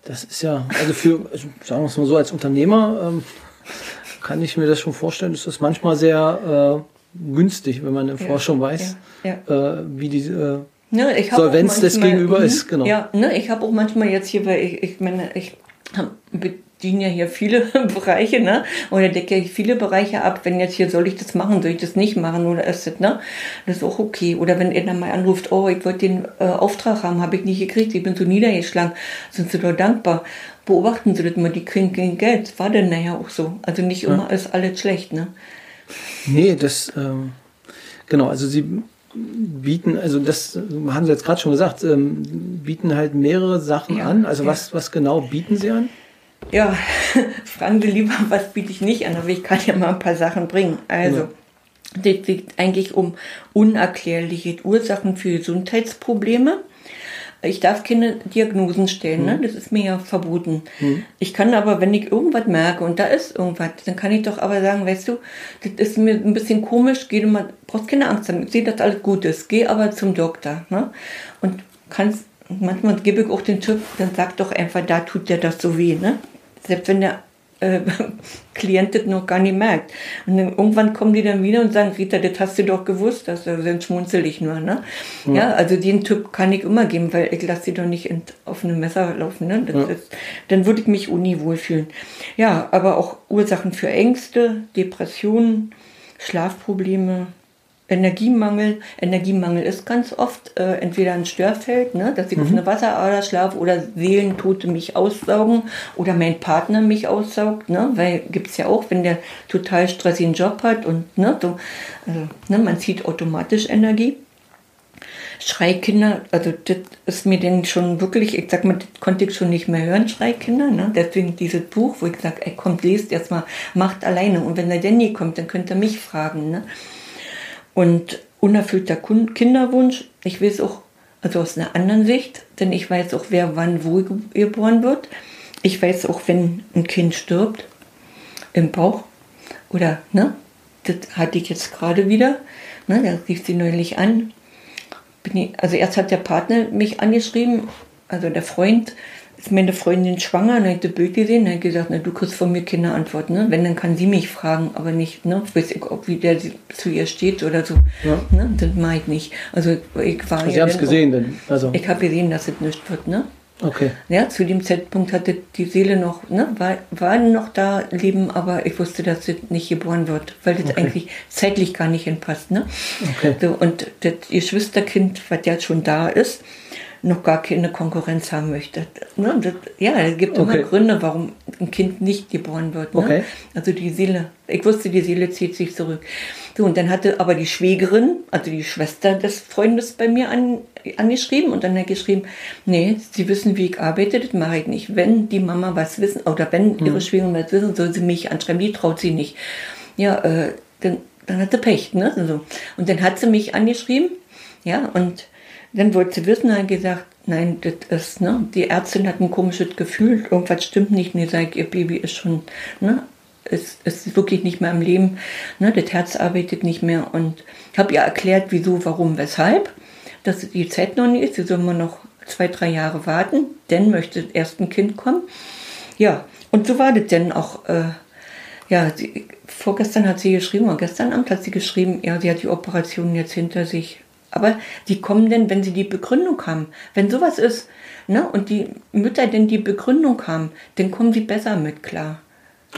das ist ja, also für, also sagen wir es mal so, als Unternehmer ähm, kann ich mir das schon vorstellen, ist das manchmal sehr äh, günstig, wenn man in ja, Forschung weiß, ja, äh, wie diese äh, ne, Solvenz des Gegenüber mhm. ist. Genau. Ja, ne, ich habe auch manchmal jetzt hier, weil ich, ich meine, ich bediene ja hier viele <laughs> Bereiche, ne? Oder decke ja viele Bereiche ab. Wenn jetzt hier soll ich das machen, soll ich das nicht machen oder ist das, ne? Das ist auch okay. Oder wenn er dann mal anruft, oh, ich wollte den äh, Auftrag haben, habe ich nicht gekriegt, ich bin so niedergeschlagen, sind sie doch dankbar. Beobachten Sie das mal, die kriegen kein Geld. Das war denn nachher auch so. Also nicht immer ja. ist alles schlecht, ne? Nee, das, ähm, genau, also sie bieten, also das haben Sie jetzt gerade schon gesagt, ähm, bieten halt mehrere Sachen ja, an. Also ja. was, was genau bieten Sie an? Ja, <laughs> fragen Sie lieber, was biete ich nicht an, aber ich kann ja mal ein paar Sachen bringen. Also, ja. das geht eigentlich um unerklärliche Ursachen für Gesundheitsprobleme. Ich darf keine Diagnosen stellen, ne? Mhm. das ist mir ja verboten. Mhm. Ich kann aber, wenn ich irgendwas merke und da ist irgendwas, dann kann ich doch aber sagen, weißt du, das ist mir ein bisschen komisch, geh du mal, brauchst keine Angst haben, ich sehe, dass alles gut ist, geh aber zum Doktor. Ne? Und kannst, manchmal gebe ich auch den Tipp, dann sag doch einfach, da tut dir das so weh. Ne? Selbst wenn der äh, <laughs> Klient das noch gar nicht merkt. Und dann irgendwann kommen die dann wieder und sagen, Rita, das hast du doch gewusst, das dann schmunzel ich nur. Ne? Ja. ja. also den Typ kann ich immer geben, weil ich lasse sie doch nicht in, auf einem Messer laufen. Ne? Ja. Ist, dann würde ich mich uni wohlfühlen. Ja, aber auch Ursachen für Ängste, Depressionen, Schlafprobleme, Energiemangel. Energiemangel ist ganz oft äh, entweder ein Störfeld, ne, dass ich mhm. auf einer Wasserader schlafe oder Seelentote mich aussaugen oder mein Partner mich aussaugt, ne, weil es ja auch, wenn der total stressigen Job hat und ne, so, also, ne, man zieht automatisch Energie. Schreikinder, also das ist mir denn schon wirklich, ich sag mal, das konnte ich schon nicht mehr hören, Schreikinder, ne? Deswegen dieses Buch, wo ich sage, ey, kommt, lest erstmal, macht alleine. Und wenn der Danny kommt, dann könnt ihr mich fragen, ne? Und unerfüllter Kinderwunsch, ich weiß auch, also aus einer anderen Sicht, denn ich weiß auch, wer wann wo geboren wird. Ich weiß auch, wenn ein Kind stirbt im Bauch oder, ne, das hatte ich jetzt gerade wieder, ne, da rief sie neulich an. Ich, also erst hat der Partner mich angeschrieben, also der Freund, ist meine Freundin schwanger, dann hat das Bild gesehen, dann hat gesagt, na, du kriegst von mir keine Antwort, ne? Wenn, dann kann sie mich fragen, aber nicht, ne? Ich weiß nicht, ob wie der zu ihr steht oder so. Ja. Ne? Das mache ich nicht. Also ich war also Sie haben es gesehen, denn? Also. Ich habe gesehen, dass es nicht wird, ne? Okay. Ja, zu dem Zeitpunkt hatte die Seele noch, ne, war, war noch da leben, aber ich wusste, dass sie nicht geboren wird, weil das okay. eigentlich zeitlich gar nicht hinpasst, ne? Okay. So, und das Geschwisterkind, was ja schon da ist, noch gar keine Konkurrenz haben möchte. Ne? Das, ja, es gibt okay. immer Gründe, warum ein Kind nicht geboren wird. Ne? Okay. Also die Seele, ich wusste, die Seele zieht sich zurück. So, und dann hatte aber die Schwägerin, also die Schwester des Freundes bei mir an, angeschrieben und dann hat geschrieben, nee, sie wissen, wie ich arbeite, das mache ich nicht. Wenn die Mama was wissen oder wenn ihre hm. Schwägerin was wissen, soll sie mich anschreiben, die traut sie nicht. Ja, äh, dann, dann hat sie Pech, ne? So. Und dann hat sie mich angeschrieben, ja, und Dann wollte sie wissen, hat gesagt, nein, das ist, ne, die Ärztin hat ein komisches Gefühl, irgendwas stimmt nicht. Und ich sage, ihr Baby ist schon, ne, ist, ist wirklich nicht mehr am Leben, ne, das Herz arbeitet nicht mehr. Und ich habe ihr erklärt, wieso, warum, weshalb, dass die Zeit noch nicht ist, sie soll immer noch zwei, drei Jahre warten, dann möchte erst ein Kind kommen. Ja, und so war das denn auch. Äh, ja, sie, vorgestern hat sie geschrieben, oder gestern Abend hat sie geschrieben, ja, sie hat die Operation jetzt hinter sich. Aber die kommen denn, wenn sie die Begründung haben. Wenn sowas ist, ne, und die Mütter denn die Begründung haben, dann kommen sie besser mit klar.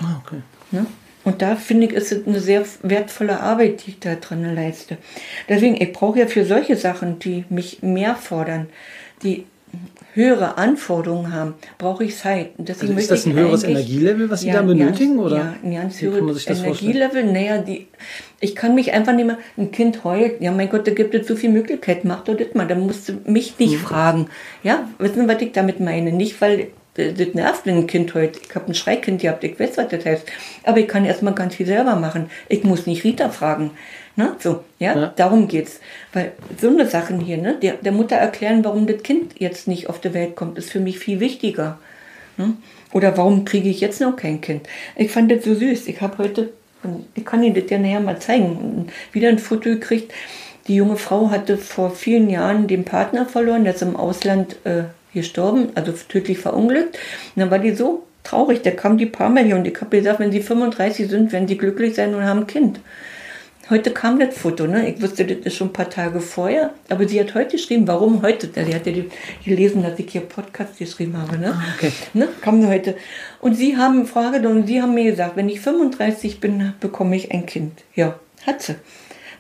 Ah, okay. Ne? Und da finde ich, ist es eine sehr wertvolle Arbeit, die ich da drin leiste. Deswegen, ich brauche ja für solche Sachen, die mich mehr fordern, die höhere Anforderungen haben, brauche ich Zeit. Also ist das ein höheres Energielevel, was Sie ja, da benötigen? Ganz, oder? Ja, ein ganz höheres Energielevel. Naja, die, ich kann mich einfach nicht mehr, ein Kind heult, ja mein Gott, da gibt es so viele Möglichkeiten, mach doch das mal, da musst du mich nicht mhm. fragen. Ja, wissen was ich damit meine? Nicht, weil das nervt, wenn ein Kind heult. Ich habe ein Schreikind gehabt, ich weiß, was das heißt. Aber ich kann erstmal ganz viel selber machen. Ich muss nicht Rita fragen. Ne? So, ja, ja, darum geht's. Weil so eine Sachen hier, ne? der, der Mutter erklären, warum das Kind jetzt nicht auf die Welt kommt, ist für mich viel wichtiger. Ne? Oder warum kriege ich jetzt noch kein Kind? Ich fand das so süß. Ich habe heute, ich kann Ihnen das ja nachher mal zeigen, wieder ein Foto gekriegt. Die junge Frau hatte vor vielen Jahren den Partner verloren, der ist im Ausland äh, gestorben, also tödlich verunglückt. Und dann war die so traurig, da kam die paar Mal hier und ich habe gesagt, wenn sie 35 sind, werden sie glücklich sein und haben ein Kind. Heute kam das Foto, ne? Ich wusste das ist schon ein paar Tage vorher, aber sie hat heute geschrieben, warum heute? Sie hat ja gelesen, dass ich hier Podcast geschrieben habe, ne? Ah, okay. ne? Kam heute. Und sie haben Frage und sie haben mir gesagt, wenn ich 35 bin, bekomme ich ein Kind. Ja, hat sie.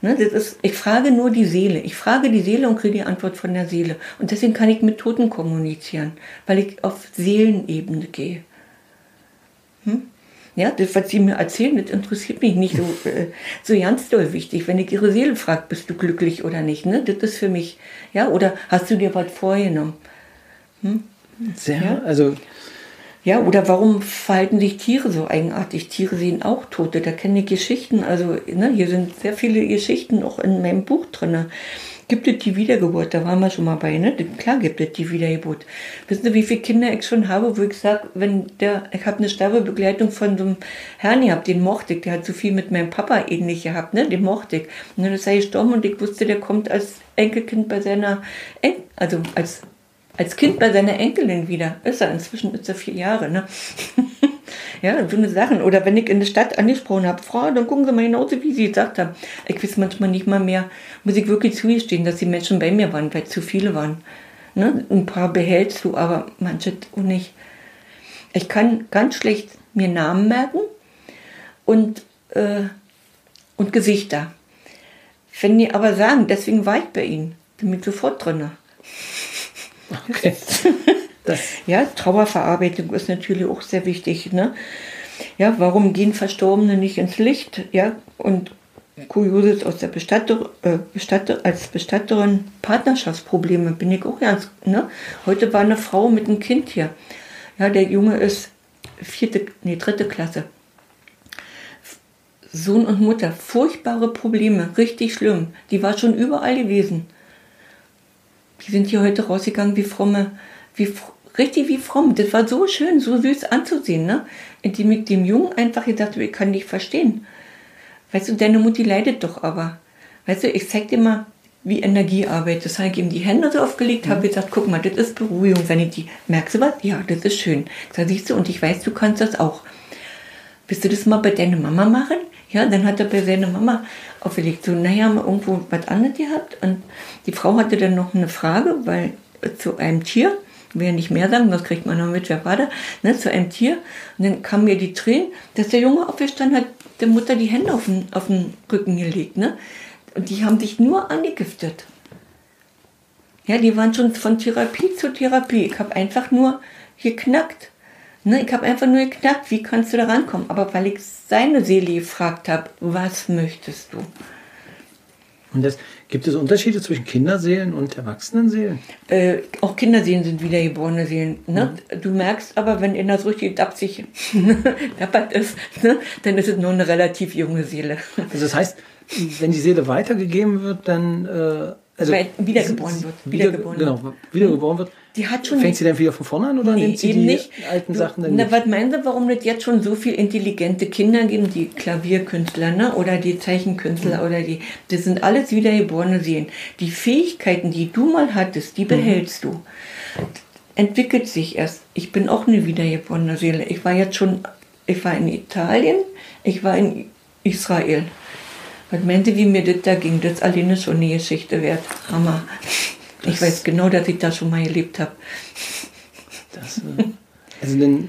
Ne, das ist, ich frage nur die Seele. Ich frage die Seele und kriege die Antwort von der Seele. Und deswegen kann ich mit Toten kommunizieren, weil ich auf Seelenebene gehe. Hm? Ja, das, was sie mir erzählen, das interessiert mich nicht so, äh, so ganz doll wichtig. Wenn ich ihre Seele frage, bist du glücklich oder nicht, ne? Das ist für mich, ja, oder hast du dir was vorgenommen? Hm? Sehr, ja? also. Ja, oder warum verhalten sich Tiere so eigenartig? Tiere sehen auch Tote, da kenne ich Geschichten, also, ne, hier sind sehr viele Geschichten auch in meinem Buch drin gibt es die Wiedergeburt, da waren wir schon mal bei, ne? Klar gibt es die Wiedergeburt. Wissen Sie, wie viele Kinder ich schon habe, wo ich sage, wenn der, ich habe eine Sterbebegleitung von so einem Herrn gehabt, den mochte ich, der hat so viel mit meinem Papa ähnlich gehabt, ne? Den mochte ich. Und dann ist er gestorben und ich wusste, der kommt als Enkelkind bei seiner, en also als, als Kind bei seiner Enkelin wieder. Ist er, inzwischen ist er vier Jahre, ne? <laughs> Ja, so eine Sachen. Oder wenn ich in der Stadt angesprochen habe, Frau, dann gucken Sie mal genauso, wie Sie gesagt haben. Ich weiß manchmal nicht mal mehr, muss ich wirklich zugestehen, dass die Menschen bei mir waren, weil zu viele waren. Ne? Ein paar behältst du, aber manche auch nicht. Ich kann ganz schlecht mir Namen merken und, äh, und Gesichter. Wenn die aber sagen, deswegen war ich bei Ihnen, bin ich sofort drin. Okay. <laughs> Das ja, Trauerverarbeitung ist natürlich auch sehr wichtig. Ne? Ja, warum gehen Verstorbene nicht ins Licht? Ja, und Kurioses aus der Bestatter, äh, Bestatter, als Bestatterin Partnerschaftsprobleme bin ich auch ernst. Ne? Heute war eine Frau mit einem Kind hier. Ja, der Junge ist vierte, nee, dritte Klasse. Sohn und Mutter, furchtbare Probleme, richtig schlimm. Die war schon überall gewesen. Die sind hier heute rausgegangen wie fromme, wie richtig wie fromm. Das war so schön, so süß anzusehen, ne? Und die mit dem Jungen einfach gesagt, ich kann dich verstehen. Weißt du, deine Mutti leidet doch aber. Weißt du, ich zeig dir mal, wie Energie arbeitet. Das habe ich ihm die Hände so aufgelegt, habe mhm. gesagt, guck mal, das ist Beruhigung, Sanity. Merkst du was? Ja, das ist schön. Da siehst du, und ich weiß, du kannst das auch. Willst du das mal bei deiner Mama machen? Ja, dann hat er bei seiner Mama aufgelegt, so, naja, mal irgendwo was anderes gehabt. Und die Frau hatte dann noch eine Frage, weil zu einem Tier, will ja nicht mehr sagen, das kriegt man noch mit, wer war da, ne, zu einem Tier. Und dann kamen mir die Tränen, dass der Junge aufgestanden hat, der Mutter die Hände auf den, auf den Rücken gelegt. Ne? Und die haben sich nur angegiftet. Ja, die waren schon von Therapie zu Therapie. Ich habe einfach nur geknackt. Ne, ich habe einfach nur geknackt, wie kannst du da rankommen? Aber weil ich seine Seele gefragt habe, was möchtest du? Und das, gibt es Unterschiede zwischen Kinderseelen und Erwachsenenseelen? Äh, auch Kinderseelen sind wiedergeborene Seelen. Ne? Mhm. Du merkst aber, wenn in das richtig <laughs> dapsig dappert ist, ne? dann ist es nur eine relativ junge Seele. Also das heißt, wenn die Seele weitergegeben wird, dann äh, also Weil wiedergeboren wird, Wieder, wiedergeboren genau, wird. wiedergeboren wird. Die hat schon Fängt sie dann wieder von vorne an oder Nee, nimmt sie die nicht. alten Du, Sachen dann na, mit? was meinen Sie, warum es jetzt schon so viele intelligente Kinder gibt, die Klavierkünstler, ne? Oder die Zeichenkünstler Mhm. oder die. Das sind alles wiedergeborene Seelen. Die Fähigkeiten, die du mal hattest, Mhm. die behältst du. Entwickelt sich erst. Ich bin auch eine wiedergeborene Seele. Ich war jetzt schon, ich war in Italien, ich war in Israel. Was meint ihr, wie mir das da ging? Das ist alleine schon eine Geschichte wert. Hammer. Ich weiß genau, dass ich da schon mal gelebt habe. Das, äh, also denn,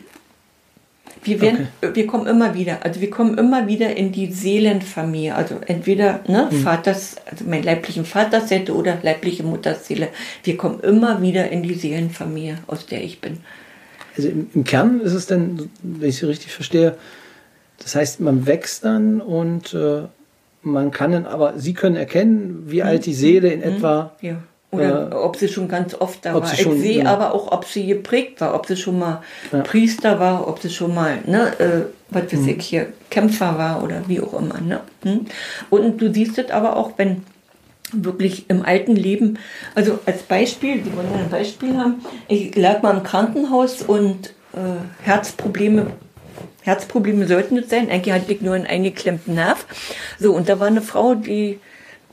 Wir, werden, wir kommen immer wieder, also wir kommen immer wieder in die Seelenfamilie. Also entweder ne, Vaters, also meinen leiblichen Vaterseite oder leibliche Mutterseele. Wir kommen immer wieder in die Seelenfamilie, aus der ich bin. also im, im Kern ist es dann, wenn ich es richtig verstehe, das heißt, man wächst dann und äh, man kann dann, aber Sie können erkennen, wie alt die Seele in etwa Ja. Oder Äh, ob sie schon ganz oft da ob war. sie schon- ich sehe genau. aber auch, ob sie geprägt war, ob sie schon mal Ja. Priester war, ob sie schon mal, ne, äh, was Mhm. weiß ich hier, Kämpfer war oder wie auch immer. Ne? Hm? Und du siehst es aber auch, wenn wirklich im alten Leben, also als Beispiel, die wollen ja ein Beispiel haben, ich lag mal im Krankenhaus und äh, Herzprobleme Herzprobleme sollten es sein. Eigentlich hatte ich nur einen eingeklemmten Nerv. So, und da war eine Frau, die,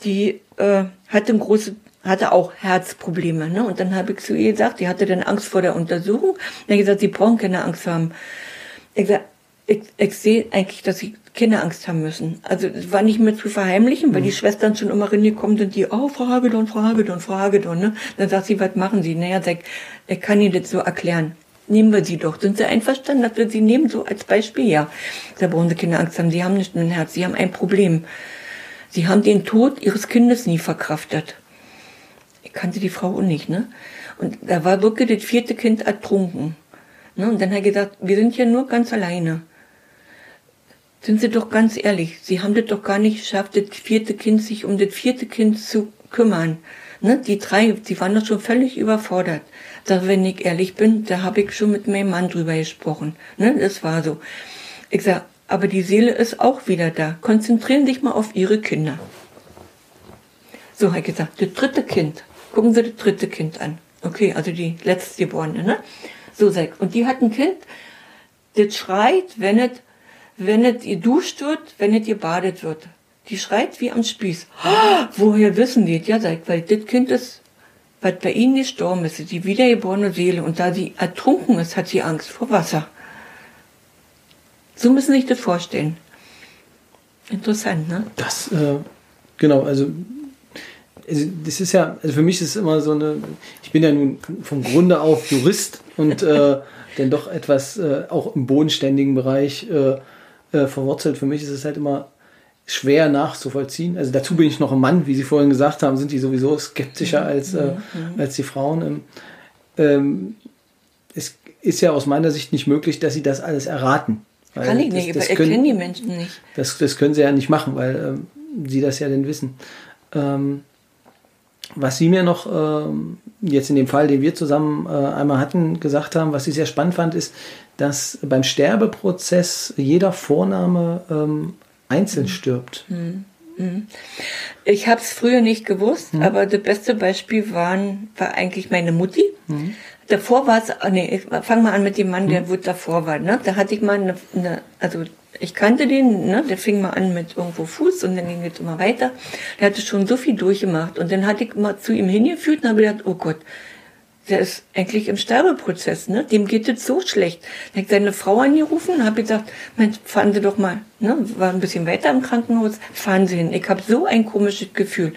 die äh, hatte, ein große, hatte auch Herzprobleme. Ne? Und dann habe ich zu ihr gesagt, die hatte dann Angst vor der Untersuchung. Dann habe gesagt, sie brauchen keine Angst haben. Ich, sag, ich, ich sehe eigentlich, dass sie keine Angst haben müssen. Also es war nicht mehr zu verheimlichen, weil die Schwestern schon immer reingekommen sind, die, oh, Frau Hagedorn, Frau Hagedorn, Frau Hagedorn. Ne? Dann sagt sie, was machen Sie? Naja, sag, ich kann Ihnen das so erklären. Nehmen wir sie doch. Sind Sie einverstanden, dass wir sie nehmen, so als Beispiel? Ja. Da brauchen Sie keine Angst haben. Sie haben nicht ein Herz. Sie haben ein Problem. Sie haben den Tod Ihres Kindes nie verkraftet. Ich kannte die Frau auch nicht, ne? Und da war wirklich das vierte Kind ertrunken. Ne? Und dann hat er gesagt, wir sind hier nur ganz alleine. Sind Sie doch ganz ehrlich, Sie haben das doch gar nicht geschafft, das vierte Kind, sich um das vierte Kind zu kümmern. Ne? Die drei, die waren doch schon völlig überfordert. Da, wenn ich ehrlich bin, da habe ich schon mit meinem Mann drüber gesprochen. Ne? Das war so. Ich sag, aber die Seele ist auch wieder da. Konzentrieren Sie sich mal auf Ihre Kinder. So hat gesagt, das dritte Kind. Gucken Sie das dritte Kind an. Okay, also die letztgeborene, ne? So sag. Und die hat ein Kind, das schreit, wenn es, wenn es geduscht wird, wenn es gebadet wird. Die schreit wie am Spieß. Ah, woher wissen die? Ja, sag weil das Kind ist, was bei ihnen gestorben ist die wiedergeborene Seele. Und da sie ertrunken ist, hat sie Angst vor Wasser. So müssen Sie sich das vorstellen. Interessant, ne? Das, äh, genau, also, also das ist ja, also für mich ist es immer so eine, ich bin ja nun vom Grunde auf Jurist und äh, <laughs> dann doch etwas äh, auch im bodenständigen Bereich äh, äh, verwurzelt. Für mich ist es halt immer schwer nachzuvollziehen. Also dazu bin ich noch ein Mann, wie Sie vorhin gesagt haben, sind die sowieso skeptischer als, äh, als die Frauen. Ähm, ähm, es ist ja aus meiner Sicht nicht möglich, dass sie das alles erraten. Kann ich das- nicht, das ich können- kenne die Menschen nicht. das, das können sie ja nicht machen, weil ähm, sie das ja dann wissen. Ähm, was Sie mir noch ähm, jetzt in dem Fall, den wir zusammen äh, einmal hatten, gesagt haben, was ich sehr spannend fand, ist, dass beim Sterbeprozess jeder Vorname ähm, einzeln stirbt. Ich habe es früher nicht gewusst, aber das beste Beispiel waren, war eigentlich meine Mutti. Davor war es, nee, ich fang mal an mit dem Mann, der wo davor war. Ne? Da hatte ich mal eine, eine, also ich kannte den, ne? der fing mal an mit irgendwo Fuß und dann ging es immer weiter. Der hatte schon so viel durchgemacht und dann hatte ich mal zu ihm hingeführt und habe gedacht, oh Gott, der ist eigentlich im Sterbeprozess, ne? Dem geht es so schlecht. Dann habe ich seine Frau angerufen und habe gesagt, Mensch, fahren Sie doch mal, ne? War ein bisschen weiter im Krankenhaus, fahren Sie hin. Ich habe so ein komisches Gefühl.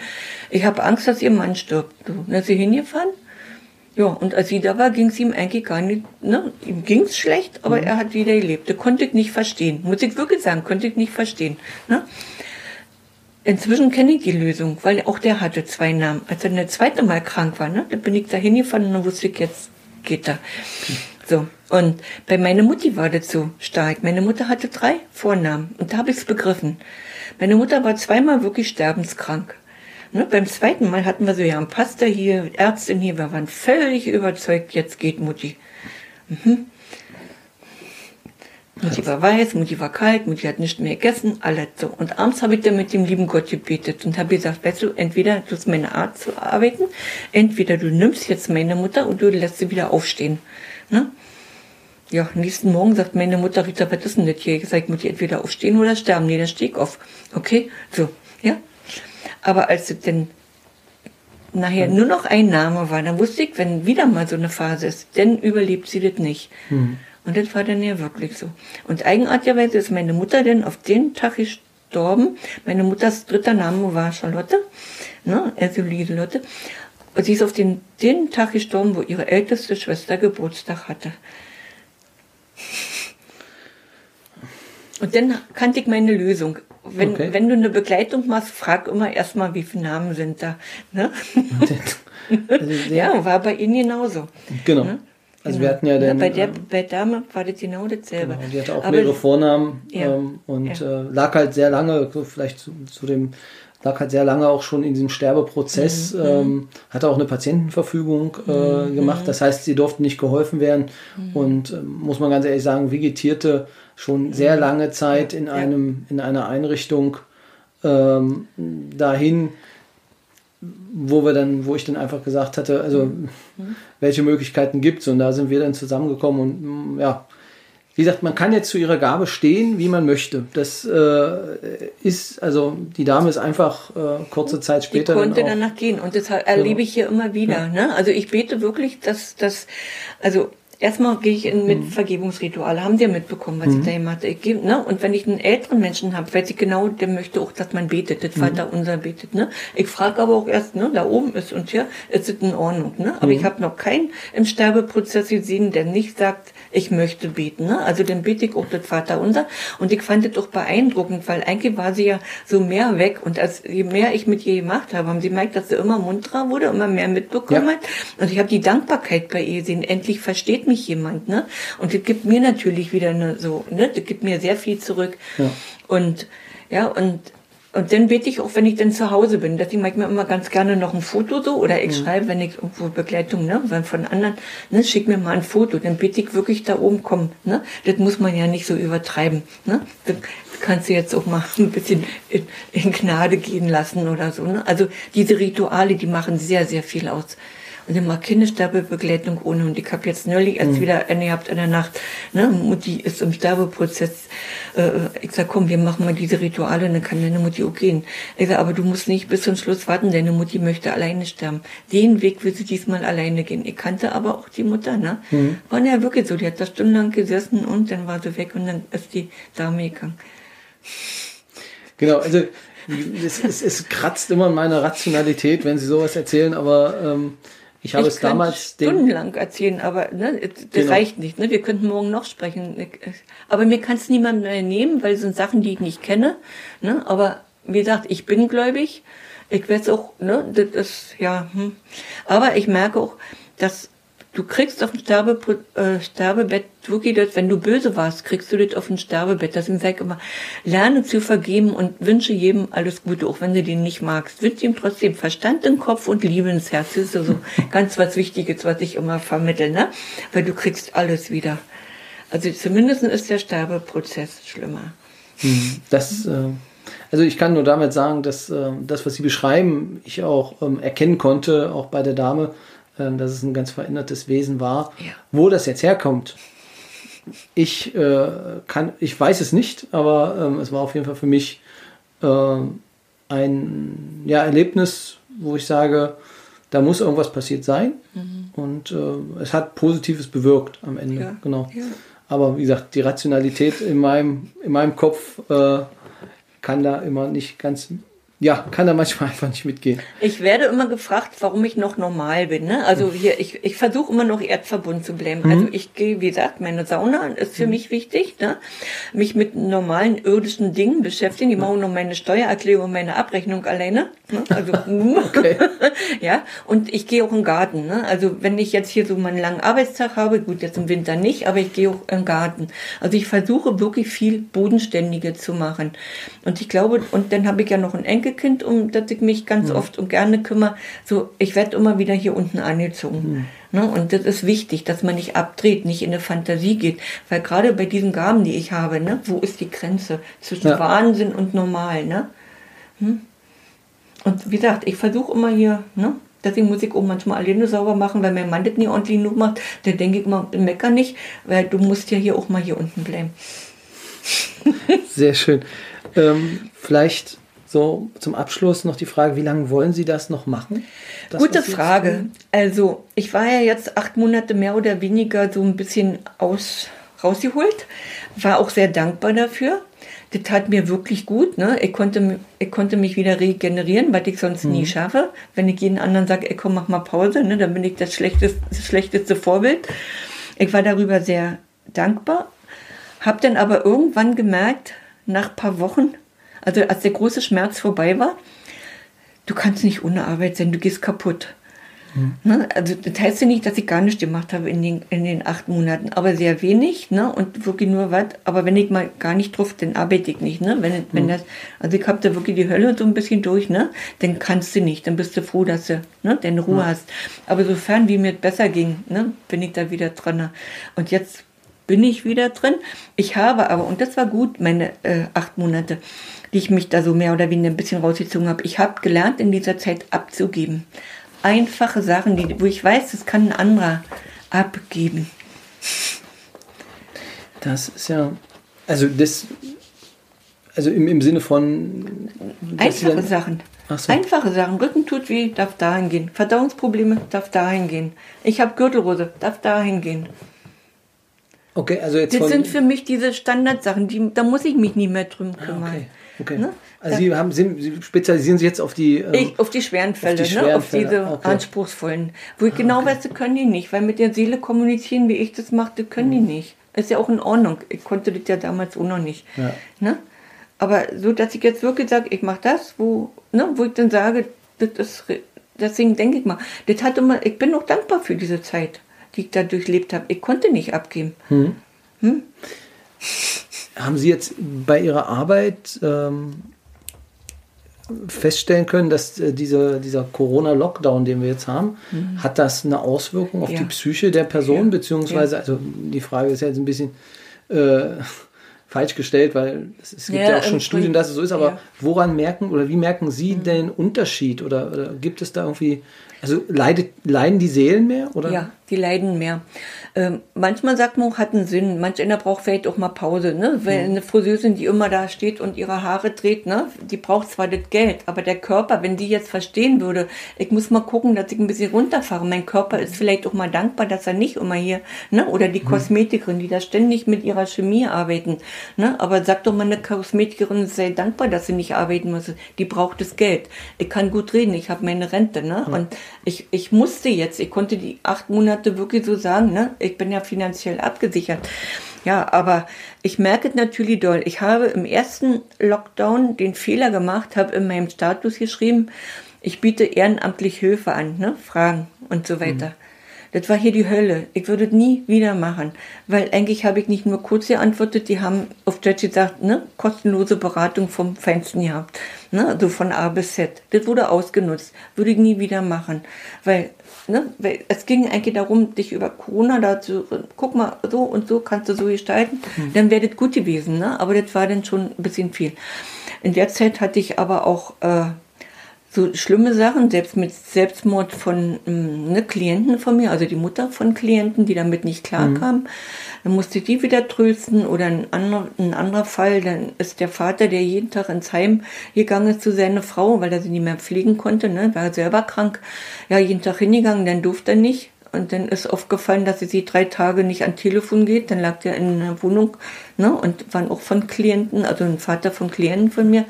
Ich habe Angst, dass Ihr Mann stirbt. So, dann ist sie hingefahren. Ja, und als sie da war, ging es ihm eigentlich gar nicht, ne? Ihm ging es schlecht, aber er hat wieder gelebt. Das konnte ich nicht verstehen. Muss ich wirklich sagen, konnte ich nicht verstehen. Ne? Inzwischen kenne ich die Lösung, weil auch der hatte zwei Namen. Als er das zweite Mal krank war, ne, da bin ich da hingefahren und dann wusste ich, jetzt geht er. So. Und bei meiner Mutti war das so stark. Meine Mutter hatte drei Vornamen und da habe ich es begriffen. Meine Mutter war zweimal wirklich sterbenskrank. Ne, beim zweiten Mal hatten wir so, ja, ein Pastor hier, Ärztin hier, wir waren völlig überzeugt, jetzt geht Mutti. Mutti war weiß, Mutti war kalt, Mutti hat nicht mehr gegessen, alles so. Und abends habe ich dann mit dem lieben Gott gebetet und habe gesagt, weißt du, entweder du hast meine Art zu arbeiten, entweder du nimmst jetzt meine Mutter und du lässt sie wieder aufstehen. Ne? Ja, nächsten Morgen sagt meine Mutter, Rita, was ist denn das hier? Ich sage, Mutti, entweder aufstehen oder sterben. Nee, dann steh ich auf. Okay, so. Aber als es denn nachher nur noch ein Name war, dann wusste ich, wenn wieder mal so eine Phase ist, dann überlebt sie das nicht. Mhm. Und das war dann ja wirklich so. Und eigenartigerweise ist meine Mutter dann auf den Tag gestorben. Meine Mutters dritter Name war Charlotte, ne, also Lieselotte. Und sie ist auf den, den Tag gestorben, wo ihre älteste Schwester Geburtstag hatte. Und dann kannte ich meine Lösung. Wenn, Okay. wenn du eine Begleitung machst, frag immer erstmal, wie viele Namen sind da. Ne? Also <laughs> Ja, war bei Ihnen genauso. Genau. Ne? Also Genau. wir hatten ja dann. bei der ähm, bei Dame war das genau dasselbe. Genau, die hatte auch Aber- mehrere Vornamen Ja. ähm, und Ja. äh, lag halt sehr lange, vielleicht zu, zu dem, lag halt sehr lange auch schon in diesem Mhm, Sterbeprozess, ähm, hatte auch eine Patientenverfügung äh, Mhm, gemacht. Das heißt, sie durften nicht geholfen werden Mhm. und ähm, muss man ganz ehrlich sagen, vegetierte schon sehr lange Zeit in Ja. einem, in einer Einrichtung ähm, dahin, wo wir dann, wo ich dann einfach gesagt hatte, also welche Möglichkeiten gibt es und da sind wir dann zusammengekommen und mm, ja, wie gesagt, man kann jetzt zu ihrer Gabe stehen, wie man möchte. Das äh, ist, also die Dame ist einfach äh, kurze Zeit Die später konnte dann auch, danach gehen und das erlebe ich hier immer wieder. Ne? Also ich bete wirklich, dass das, also erstmal gehe ich in, mit Mhm. Vergebungsrituale, haben Sie ja mitbekommen, was ich da gemacht habe. Ich gebe, ne? Und wenn ich einen älteren Menschen habe, weiß ich genau, der möchte auch, dass man betet, Mhm. das Vater unser betet. Ne? Ich frage aber auch erst, ne, da oben ist und hier ist es in Ordnung. Ne? Mhm. Aber ich habe noch keinen im Sterbeprozess gesehen, der nicht sagt, ich möchte beten. Ne? Also dann bete ich auch das Vater unser. Und ich fand das auch beeindruckend, weil eigentlich war sie ja so mehr weg. Und als je mehr ich mit ihr gemacht habe, haben sie gemerkt, dass sie immer munterer wurde, immer mehr mitbekommen Ja. hat. Und ich habe die Dankbarkeit bei ihr gesehen. Endlich versteht mich jemand. Ne? Und das gibt mir natürlich wieder eine so, ne? das gibt mir sehr viel zurück. Ja. Und ja, und und dann bete ich auch, wenn ich dann zu Hause bin. Deswegen mache ich mir immer ganz gerne noch ein Foto so. Oder ich schreibe, wenn ich irgendwo Begleitung, ne, wenn von anderen, ne, schick mir mal ein Foto. Dann bete ich wirklich da oben, komm, ne. Das muss man ja nicht so übertreiben, ne. Das kannst du jetzt auch mal <laughs> ein bisschen in, in Gnade gehen lassen oder so, ne. Also diese Rituale, die machen sehr, sehr viel aus. Und immer Kindersterbebegleitung ohne. Und ich habe jetzt neulich erst wieder eine gehabt in der Nacht. Ne? Mutti ist im Sterbeprozess. Äh, ich sag, komm, wir machen mal diese Rituale, dann kann deine Mutti auch gehen. Ich sag, aber du musst nicht bis zum Schluss warten, deine Mutti möchte alleine sterben. Den Weg will sie diesmal alleine gehen. Ich kannte aber auch die Mutter, ne? War ja wirklich so. Die hat da stundenlang gesessen und dann war sie weg und dann ist die Dame gegangen. Genau, also es, es, es kratzt immer an meiner Rationalität, wenn Sie sowas erzählen, aber ähm, ich habe ich es damals stundenlang erzählen, aber ne, das Genau. reicht nicht. Ne? Wir könnten morgen noch sprechen. Aber mir kann es niemand mehr nehmen, weil es sind Sachen, die ich nicht kenne. Ne? Aber wie gesagt, ich bin gläubig. Ich weiß auch, ne, das ist, ja, hm. Aber ich merke auch, dass du kriegst auf dem Sterbe, äh, Sterbebett wirklich das, wenn du böse warst, kriegst du das auf dem Sterbebett. Deswegen sag ich immer, lerne zu vergeben und wünsche jedem alles Gute, auch wenn du den nicht magst. Wünsche ihm trotzdem Verstand im Kopf und Liebe ins Herz. Das ist so <laughs> ganz was Wichtiges, was ich immer vermittle, ne? Weil du kriegst alles wieder. Also zumindest ist der Sterbeprozess schlimmer. das, äh, also ich kann nur damit sagen, dass äh, das, was Sie beschreiben, ich auch ähm, erkennen konnte, auch bei der Dame, dass es ein ganz verändertes Wesen war. Ja. Wo das jetzt herkommt, ich äh, kann, ich weiß es nicht, aber ähm, es war auf jeden Fall für mich äh, ein ja, Erlebnis, wo ich sage, da muss irgendwas passiert sein. Und äh, es hat Positives bewirkt am Ende. Mhm. Ja, Genau. ja. Aber wie gesagt, die Rationalität in meinem, in meinem Kopf äh, kann da immer nicht ganz, ja, kann da manchmal <laughs> einfach nicht mitgehen. Ich werde immer gefragt, warum ich noch normal bin. Ne? Also hier, ich, ich versuche immer noch erdverbunden zu bleiben. Also ich gehe, wie gesagt, meine Sauna ist für mich wichtig. Ne? Mich mit normalen irdischen Dingen beschäftigen. Die machen noch meine Steuererklärung, meine Abrechnung alleine. Ne? Also <laughs> Okay. <laughs> ja. Und ich gehe auch den Garten. Ne? Also wenn ich jetzt hier so meinen langen Arbeitstag habe, gut, jetzt im Winter nicht, aber ich gehe auch den Garten. Also ich versuche wirklich viel Bodenständige zu machen. Und ich glaube, und dann habe ich ja noch ein Enkelkind, um das ich mich ganz oft und gerne kümmere. So, ich werde immer wieder hier unten angezogen. Ne? Und das ist wichtig, dass man nicht abdreht, nicht in eine Fantasie geht. Weil gerade bei diesen Gaben, die ich habe, ne, wo ist die Grenze zwischen ja. Wahnsinn und normal? Ne? Hm? Und wie gesagt, ich versuche immer hier, ne, dass ich Musik auch manchmal alleine sauber machen, weil mein Mann das nie ordentlich genug macht. Da denke ich immer, mecker nicht, weil du musst ja hier auch mal hier unten bleiben. Sehr schön. Ähm, vielleicht so zum Abschluss noch die Frage, wie lange wollen Sie das noch machen? Das, Gute Frage. Also ich war ja jetzt acht Monate mehr oder weniger so ein bisschen aus, rausgeholt, war auch sehr dankbar dafür. Das tat mir wirklich gut. Ne? Ich, konnte, ich konnte mich wieder regenerieren, was ich sonst mhm. nie schaffe. Wenn ich jeden anderen sage, ey, komm, mach mal Pause, ne? dann bin ich das schlechteste, das schlechteste Vorbild. Ich war darüber sehr dankbar, habe dann aber irgendwann gemerkt, nach ein paar Wochen, also als der große Schmerz vorbei war, du kannst nicht ohne Arbeit sein, du gehst kaputt. Mhm. Ne? Also das heißt ja nicht, dass ich gar nichts gemacht habe in den, in den acht Monaten, aber sehr wenig ne? und wirklich nur was. Aber wenn ich mal gar nicht drauf, dann arbeite ich nicht. Ne? Wenn, mhm. wenn das, also ich habe da wirklich die Hölle so ein bisschen durch, ne? dann kannst du nicht, dann bist du froh, dass du ne? deine Ruhe mhm. hast. Aber sofern wie mir besser ging, ne? bin ich da wieder dran. Und jetzt bin ich wieder drin. Ich habe aber, und das war gut, meine äh, acht Monate, die ich mich da so mehr oder weniger ein bisschen rausgezogen habe. Ich habe gelernt, in dieser Zeit abzugeben. Einfache Sachen, die, wo ich weiß, das kann ein anderer abgeben. Das ist ja, also das, also im, im Sinne von... Einfache dann, Sachen. So. Einfache Sachen. Rücken tut weh, darf dahin gehen. Verdauungsprobleme, darf dahin gehen. Ich habe Gürtelrose, darf dahin gehen. Okay, also jetzt. Das sind für mich diese Standardsachen, die, da muss ich mich nie mehr drum ah, kümmern. okay. Okay. Ne? Also Sie, haben, Sie spezialisieren sich jetzt auf die, ähm, ich, auf die schweren Fälle, auf, die schweren ne? auf Fälle. diese okay. anspruchsvollen. Wo ich ah, genau okay. weiß, das können die nicht, weil mit der Seele kommunizieren, wie ich das mache, das können mhm. die nicht. Ist ja auch in Ordnung. Ich konnte das ja damals auch noch nicht. Ja. Ne? Aber so, dass ich jetzt wirklich sage, ich mache das, wo, ne, wo ich dann sage, das ist, deswegen denke ich mal, das hat immer, ich bin auch dankbar für diese Zeit, die ich da durchlebt habe. Ich konnte nicht abgeben. Mhm. Hm? Haben Sie jetzt bei Ihrer Arbeit ähm, feststellen können, dass äh, diese, dieser Corona-Lockdown, den wir jetzt haben, mhm. hat das eine Auswirkung auf ja. die Psyche der Person, ja. beziehungsweise, also die Frage ist ja jetzt ein bisschen äh, falsch gestellt, weil es, es gibt ja, auch schon Studien, dass es so ist, aber woran merken oder wie merken Sie mhm. den Unterschied oder, oder gibt es da irgendwie, also leidet, leiden die Seelen mehr? Oder? Ja, die leiden mehr. Ähm, manchmal sagt man, hat einen Sinn. Manch einer braucht vielleicht auch mal Pause. Ne? Wenn mhm. eine Friseurin, die immer da steht und ihre Haare dreht, ne? die braucht zwar das Geld, aber der Körper, wenn die jetzt verstehen würde, ich muss mal gucken, dass ich ein bisschen runterfahre. Mein Körper ist vielleicht auch mal dankbar, dass er nicht immer hier, ne? oder die mhm. Kosmetikerin, die da ständig mit ihrer Chemie arbeiten. Ne? Aber sag doch mal eine Kosmetikerin, sei dankbar, dass sie nicht arbeiten muss. Die braucht das Geld. Ich kann gut reden, ich habe meine Rente. Ne? Mhm. Und ich, ich musste jetzt, ich konnte die acht Monate wirklich so sagen, ne? Ich bin ja finanziell abgesichert. Ja, aber ich merke natürlich doll. Ich habe im ersten Lockdown den Fehler gemacht, habe in meinem Status geschrieben, ich biete ehrenamtlich Hilfe an, ne? Fragen und so weiter. Mhm. Das war hier die Hölle. Ich würde es nie wieder machen. Weil eigentlich habe ich nicht nur kurz geantwortet, die haben auf Deutsch gesagt, ne, kostenlose Beratung vom Feinsten gehabt. Ne, also von A bis Z. Das wurde ausgenutzt. Würde ich nie wieder machen. Weil, ne, weil es ging eigentlich darum, dich über Corona dazu, guck mal, so und so kannst du so gestalten. Mhm. Dann wäre das gut gewesen. Ne? Aber das war dann schon ein bisschen viel. In der Zeit hatte ich aber auch äh, so schlimme Sachen, selbst mit Selbstmord von ähm, ne, Klienten von mir, also die Mutter von Klienten, die damit nicht klarkam. Mhm. Dann musste die wieder trösten oder ein anderer, ein anderer Fall, dann ist der Vater, der jeden Tag ins Heim gegangen ist zu seiner Frau, weil er sie nicht mehr pflegen konnte, ne, war selber krank, ja, jeden Tag hingegangen, dann durfte er nicht. Und dann ist aufgefallen, dass sie drei Tage nicht an Telefon geht. Dann lag der in einer Wohnung ne, und waren auch von Klienten, also ein Vater von Klienten von mir.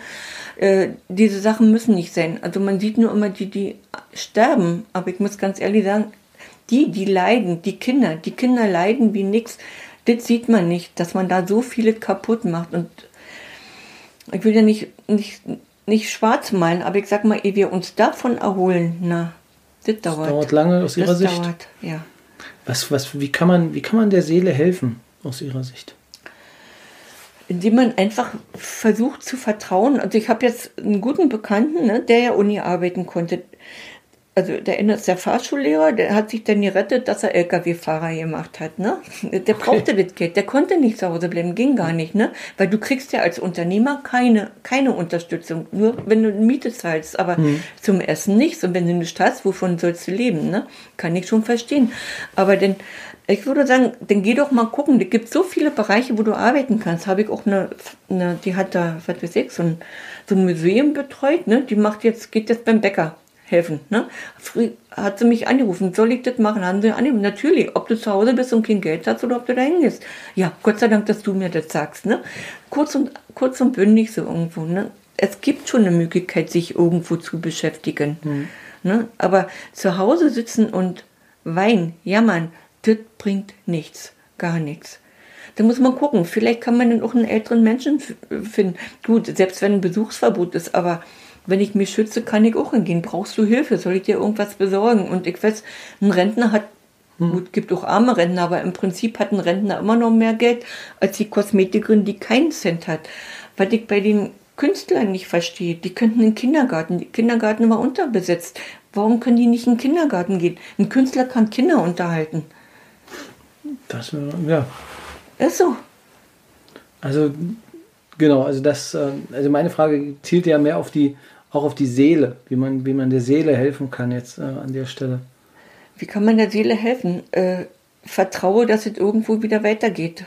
Äh, diese Sachen müssen nicht sein. Also man sieht nur immer die, die sterben. Aber ich muss ganz ehrlich sagen, die, die leiden, die Kinder, die Kinder leiden wie nix. Das sieht man nicht, dass man da so viele kaputt macht. Und ich will ja nicht, nicht, nicht schwarz malen, aber ich sag mal, ehe wir uns davon erholen, na, das dauert. Das dauert lange aus Ihrer das Sicht. Dauert, ja. Was, was, wie, kann man, wie kann man der Seele helfen aus Ihrer Sicht? Indem man einfach versucht zu vertrauen. Also ich habe jetzt einen guten Bekannten, ne, der ja Uni arbeiten konnte. Also der ist der Fahrschullehrer, der hat sich dann gerettet, dass er LKW-Fahrer gemacht hat, ne? Der brauchte okay. das Geld, der konnte nicht zu Hause bleiben, ging gar nicht, ne? Weil du kriegst ja als Unternehmer keine, keine Unterstützung, nur wenn du Miete zahlst, aber hm. zum Essen nichts. Und wenn du nicht hast, wovon sollst du leben, ne? Kann ich schon verstehen. Aber denn, ich würde sagen, dann geh doch mal gucken, es gibt so viele Bereiche, wo du arbeiten kannst. Habe ich auch eine, eine die hat da, was weiß ich, so ein, so ein Museum betreut, ne? Die macht jetzt, geht jetzt beim Bäcker helfen. Ne? Früh hat sie mich angerufen, soll ich das machen? Haben sie angerufen. Natürlich, ob du zu Hause bist und kein Geld hast oder ob du da hingehst. Ja, Gott sei Dank, dass du mir das sagst. Ne? Kurz, und, kurz und bündig so irgendwo. Ne? Es gibt schon eine Möglichkeit, sich irgendwo zu beschäftigen. Mhm. Ne? Aber zu Hause sitzen und weinen, jammern, das bringt nichts. Gar nichts. Da muss man gucken. Vielleicht kann man dann auch einen älteren Menschen finden. Gut, selbst wenn ein Besuchsverbot ist, aber wenn ich mich schütze, kann ich auch hingehen. Brauchst du Hilfe? Soll ich dir irgendwas besorgen? Und ich weiß, ein Rentner hat, hm. gut, gibt auch arme Rentner, aber im Prinzip hat ein Rentner immer noch mehr Geld als die Kosmetikerin, die keinen Cent hat. Was ich bei den Künstlern nicht verstehe, die könnten in den Kindergarten. Der Kindergarten war unterbesetzt. Warum können die nicht in den Kindergarten gehen? Ein Künstler kann Kinder unterhalten. Das, ja. Ist so. Also, genau, also das, äh, also meine Frage zielt ja mehr auf die auch auf die Seele, wie man, wie man der Seele helfen kann jetzt äh, an der Stelle. Wie kann man der Seele helfen? Äh, vertraue, dass es irgendwo wieder weitergeht.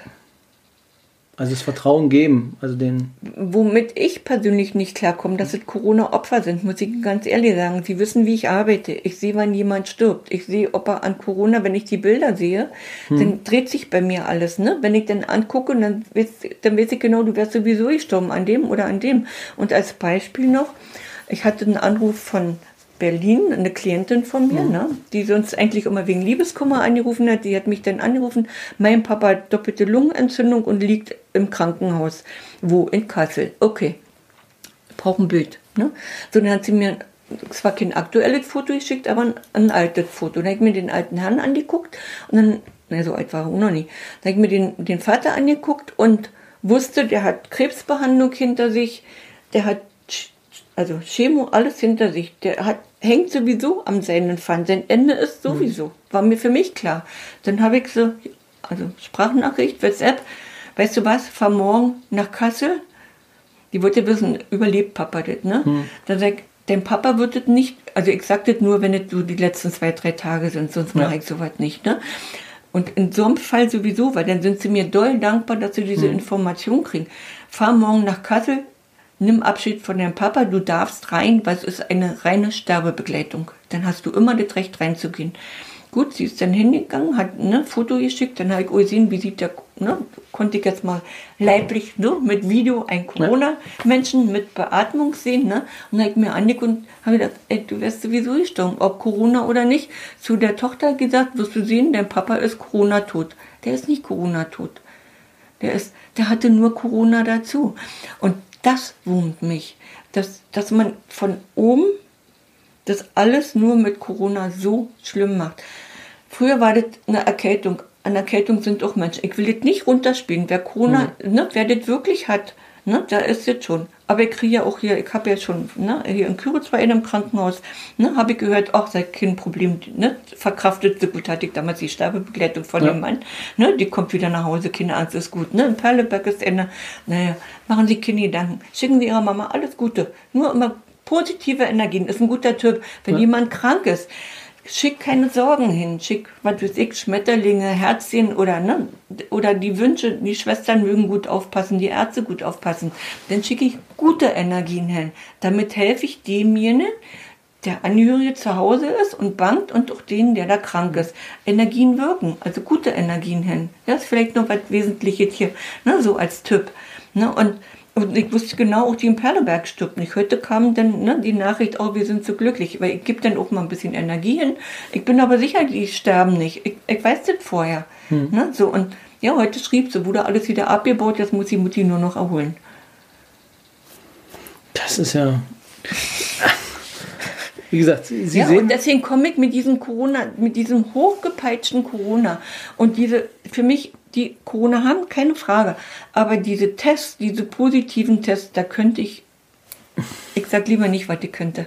Also das Vertrauen geben, also den. Womit ich persönlich nicht klarkomme, dass es Corona-Opfer sind, muss ich ganz ehrlich sagen. Sie wissen, wie ich arbeite. Ich sehe, wann jemand stirbt. Ich sehe, ob er an Corona, wenn ich die Bilder sehe, hm. dann dreht sich bei mir alles. Ne? Wenn ich dann angucke, dann weiß, dann weiß ich genau, du wärst sowieso gestorben an dem oder an dem. Und als Beispiel noch, ich hatte einen Anruf von Berlin, eine Klientin von mir, mhm. ne, die sonst eigentlich immer wegen Liebeskummer angerufen hat. Die hat mich dann angerufen, mein Papa hat doppelte Lungenentzündung und liegt im Krankenhaus. Wo? In Kassel. Okay. Braucht ein Bild. Ne? So, dann hat sie mir zwar kein aktuelles Foto geschickt, aber ein, ein altes Foto. Dann habe ich mir den alten Herrn angeguckt und dann, na, so alt war er auch noch nicht. Dann habe ich mir den, den Vater angeguckt und wusste, der hat Krebsbehandlung hinter sich, der hat also Chemo, alles hinter sich. Der hat, hängt sowieso am seinen. Sein Ende ist sowieso. War mir für mich klar. Dann habe ich so, also Sprachnachricht, WhatsApp, weißt du was, fahr morgen nach Kassel. Die wollte wissen, überlebt Papa das, ne? Hm. Dann sag ich, dein Papa wird das nicht, also ich sag das nur, wenn es so die letzten zwei, drei Tage sind, sonst ja. mache ich sowas nicht, ne? Und in so einem Fall sowieso, weil dann sind sie mir doll dankbar, dass sie diese hm. Information kriegen. Fahr morgen nach Kassel, nimm Abschied von deinem Papa, du darfst rein, weil es ist eine reine Sterbebegleitung. Dann hast du immer das Recht reinzugehen. Gut, sie ist dann hingegangen, hat ein ne, Foto geschickt, dann habe ich gesehen, wie sieht der, ne, konnte ich jetzt mal leiblich ne, mit Video ein Corona-Menschen mit Beatmung sehen. Ne, und dann habe ich mir angeguckt und habe gedacht, ey, du wirst sowieso gestorben, ob Corona oder nicht. Zu der Tochter gesagt, wirst du sehen, dein Papa ist Corona-tot. Der ist nicht Corona-tot. Der, ist, der hatte nur Corona dazu. Und das wurmt mich, dass, dass man von oben das alles nur mit Corona so schlimm macht. Früher war das eine Erkältung. An Erkältung sind auch Menschen. Ich will das nicht runterspielen. Wer Corona, mhm. ne, wer das wirklich hat, Ne, da ist jetzt schon. Aber ich kriege ja auch hier, ich habe ja schon, ne, hier in Küritz war in einem Krankenhaus, ne, habe ich gehört, ach, sei kein Problem, ne, verkraftet so gut, hatte ich damals die Sterbebegleitung von ja. dem Mann, ne, die kommt wieder nach Hause, keine Angst, ist gut, ne, in Perleberg ist Ende, naja, machen Sie keine Gedanken, schicken Sie Ihrer Mama alles Gute, nur immer positive Energien, ist ein guter Typ, wenn ja. jemand krank ist, schick keine Sorgen hin, schick, was weiß ich, Schmetterlinge, Herzchen oder, ne, oder die Wünsche, die Schwestern mögen gut aufpassen, die Ärzte gut aufpassen. Dann schicke ich gute Energien hin. Damit helfe ich demjenigen, der Angehörige zu Hause ist und bangt und auch denen, der da krank ist. Energien wirken, also gute Energien hin. Das ist vielleicht noch was Wesentliches hier, ne, so als Tipp. Ne, und und ich wusste genau, auch die in Perleberg stirbt nicht. Heute kam dann ne, die Nachricht, oh, wir sind so glücklich. Weil ich gebe dann auch mal ein bisschen Energie hin. Ich bin aber sicher, die sterben nicht. Ich, ich weiß das vorher. Hm. Ne, so, und ja, heute schrieb sie, wurde alles wieder abgebaut, jetzt muss die Mutti nur noch erholen. Das ist ja. Wie gesagt, Sie ja, sehen. Und deswegen komme ich mit diesem Corona, mit diesem hochgepeitschten Corona und diese für mich die Corona haben, keine Frage. Aber diese Tests, diese positiven Tests, da könnte ich, ich sag lieber nicht, was ich könnte.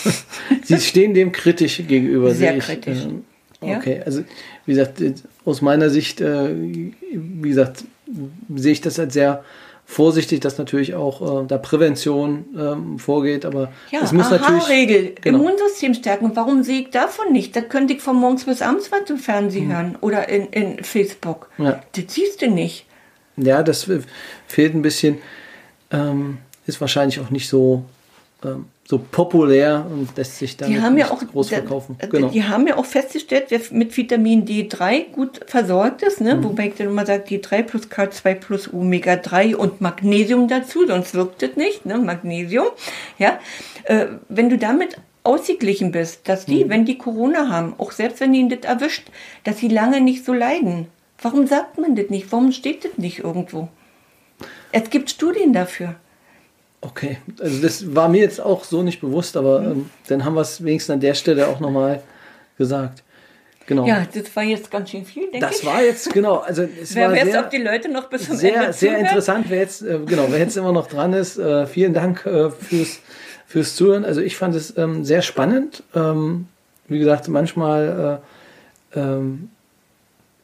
<laughs> Sie stehen dem kritisch gegenüber. Sehr ich. kritisch. Ähm, Ja. Okay, also wie gesagt, äh, aus meiner Sicht, äh, wie gesagt, sehe ich das als sehr vorsichtig, dass natürlich auch äh, da Prävention ähm, vorgeht, aber Ja, es muss natürlich Aha-Regel. Genau. Immunsystem stärken. Warum sehe ich davon nicht? Da könnte ich von morgens bis abends was im Fernsehen hören oder in, in Facebook. Mhm. Ja. Das siehst du nicht. Ja, das äh, fehlt ein bisschen. Ähm, ist wahrscheinlich auch nicht so, ähm, so populär und lässt sich dann ja auch groß da- verkaufen. äh, Genau. Die haben ja auch festgestellt, wer mit Vitamin D3 gut versorgt ist, Mhm. ne? wobei ich dann immer sage, D3 plus K2 plus Omega 3 und Magnesium dazu, sonst wirkt es nicht, ne? Magnesium. Ja? Äh, wenn du damit ausgeglichen bist, dass die, Mhm. wenn die Corona haben, auch selbst wenn ihnen das erwischt, dass sie lange nicht so leiden. Warum sagt man das nicht? Warum steht das nicht irgendwo? Es gibt Studien dafür. Okay, also das war mir jetzt auch so nicht bewusst, aber ähm, dann haben wir es wenigstens an der Stelle auch nochmal gesagt. Genau. Ja, das war jetzt ganz schön viel, denke das ich. war jetzt, genau, also es Wer war weiß, sehr, ob die Leute noch bis zum sehr, Ende sehr zuhören. interessant, wer jetzt, äh, genau, wer jetzt immer noch dran ist. Äh, vielen Dank äh, fürs, fürs Zuhören. Also ich fand es ähm, sehr spannend. Ähm, wie gesagt, manchmal äh, ähm,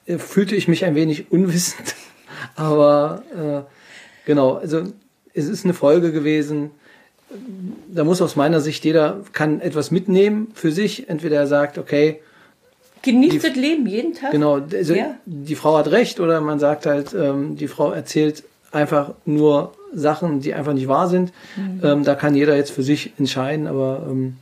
äh, fühlte ich mich ein wenig unwissend, <laughs> aber äh, genau, also es ist eine Folge gewesen. Da muss aus meiner Sicht jeder kann etwas mitnehmen für sich. Entweder er sagt, okay, Genießt Die- das Leben jeden Tag. Genau, also Ja. die Frau hat recht oder man sagt halt, ähm, die Frau erzählt einfach nur Sachen, die einfach nicht wahr sind. Mhm. Ähm, da kann jeder jetzt für sich entscheiden, aber ähm,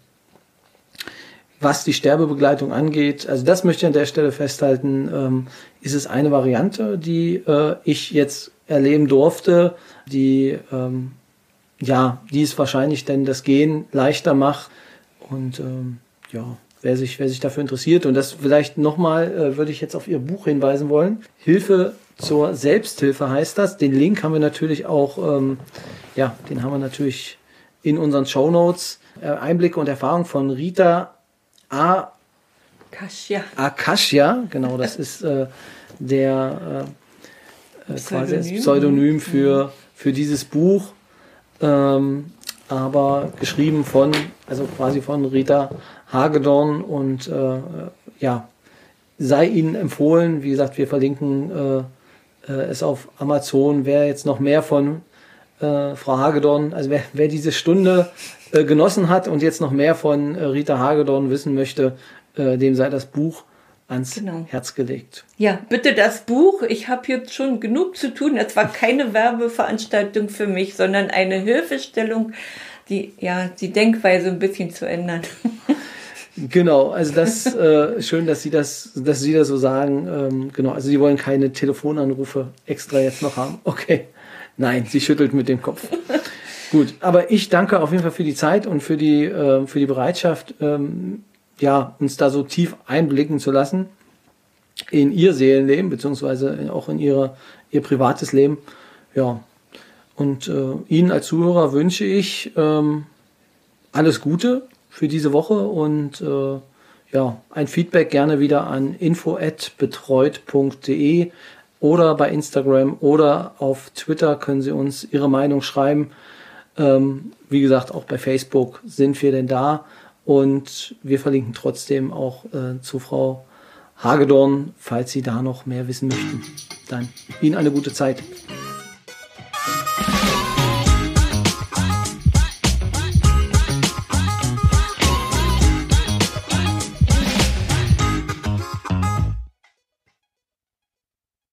was die Sterbebegleitung angeht, also das möchte ich an der Stelle festhalten, ähm, ist es eine Variante, die äh, ich jetzt erleben durfte, die ähm, ja, die es wahrscheinlich denn das Gehen leichter macht und ähm, ja, wer sich, wer sich dafür interessiert und das vielleicht nochmal, äh, würde ich jetzt auf Ihr Buch hinweisen wollen. Hilfe zur Selbsthilfe heißt das. Den Link haben wir natürlich auch, ähm, ja, den haben wir natürlich in unseren Show Notes. Äh, Einblicke und Erfahrung von Rita A. Kasia. Akashia, genau, das ist äh, der äh, äh, quasi das Pseudonym. Für, für dieses Buch, ähm, aber geschrieben von, also quasi von Rita Hagedorn und äh, ja, sei Ihnen empfohlen. Wie gesagt, wir verlinken äh, äh, es auf Amazon. Wer jetzt noch mehr von äh, Frau Hagedorn, also wer, wer diese Stunde äh, genossen hat und jetzt noch mehr von äh, Rita Hagedorn wissen möchte, äh, dem sei das Buch ans Genau. Herz gelegt. Ja, bitte das Buch. Ich habe jetzt schon genug zu tun. Es war keine Werbeveranstaltung für mich, sondern eine Hilfestellung, die ja die Denkweise ein bisschen zu ändern. <laughs> Genau, also das äh, schön, dass Sie das, dass Sie das so sagen. Ähm, genau, also Sie wollen keine Telefonanrufe extra jetzt noch haben. Okay, nein, sie schüttelt mit dem Kopf. Gut, aber ich danke auf jeden Fall für die Zeit und für die äh, für die Bereitschaft, ähm, ja uns da so tief einblicken zu lassen in Ihr Seelenleben beziehungsweise auch in Ihre Ihr privates Leben. Ja, und äh, Ihnen als Zuhörer wünsche ich ähm, alles Gute für diese Woche und äh, ja, ein Feedback gerne wieder an info@betreut.de oder bei Instagram oder auf Twitter können Sie uns Ihre Meinung schreiben. Ähm, wie gesagt, auch bei Facebook sind wir denn da und wir verlinken trotzdem auch äh, zu Frau Hagedorn, falls Sie da noch mehr wissen möchten. Dann Ihnen eine gute Zeit.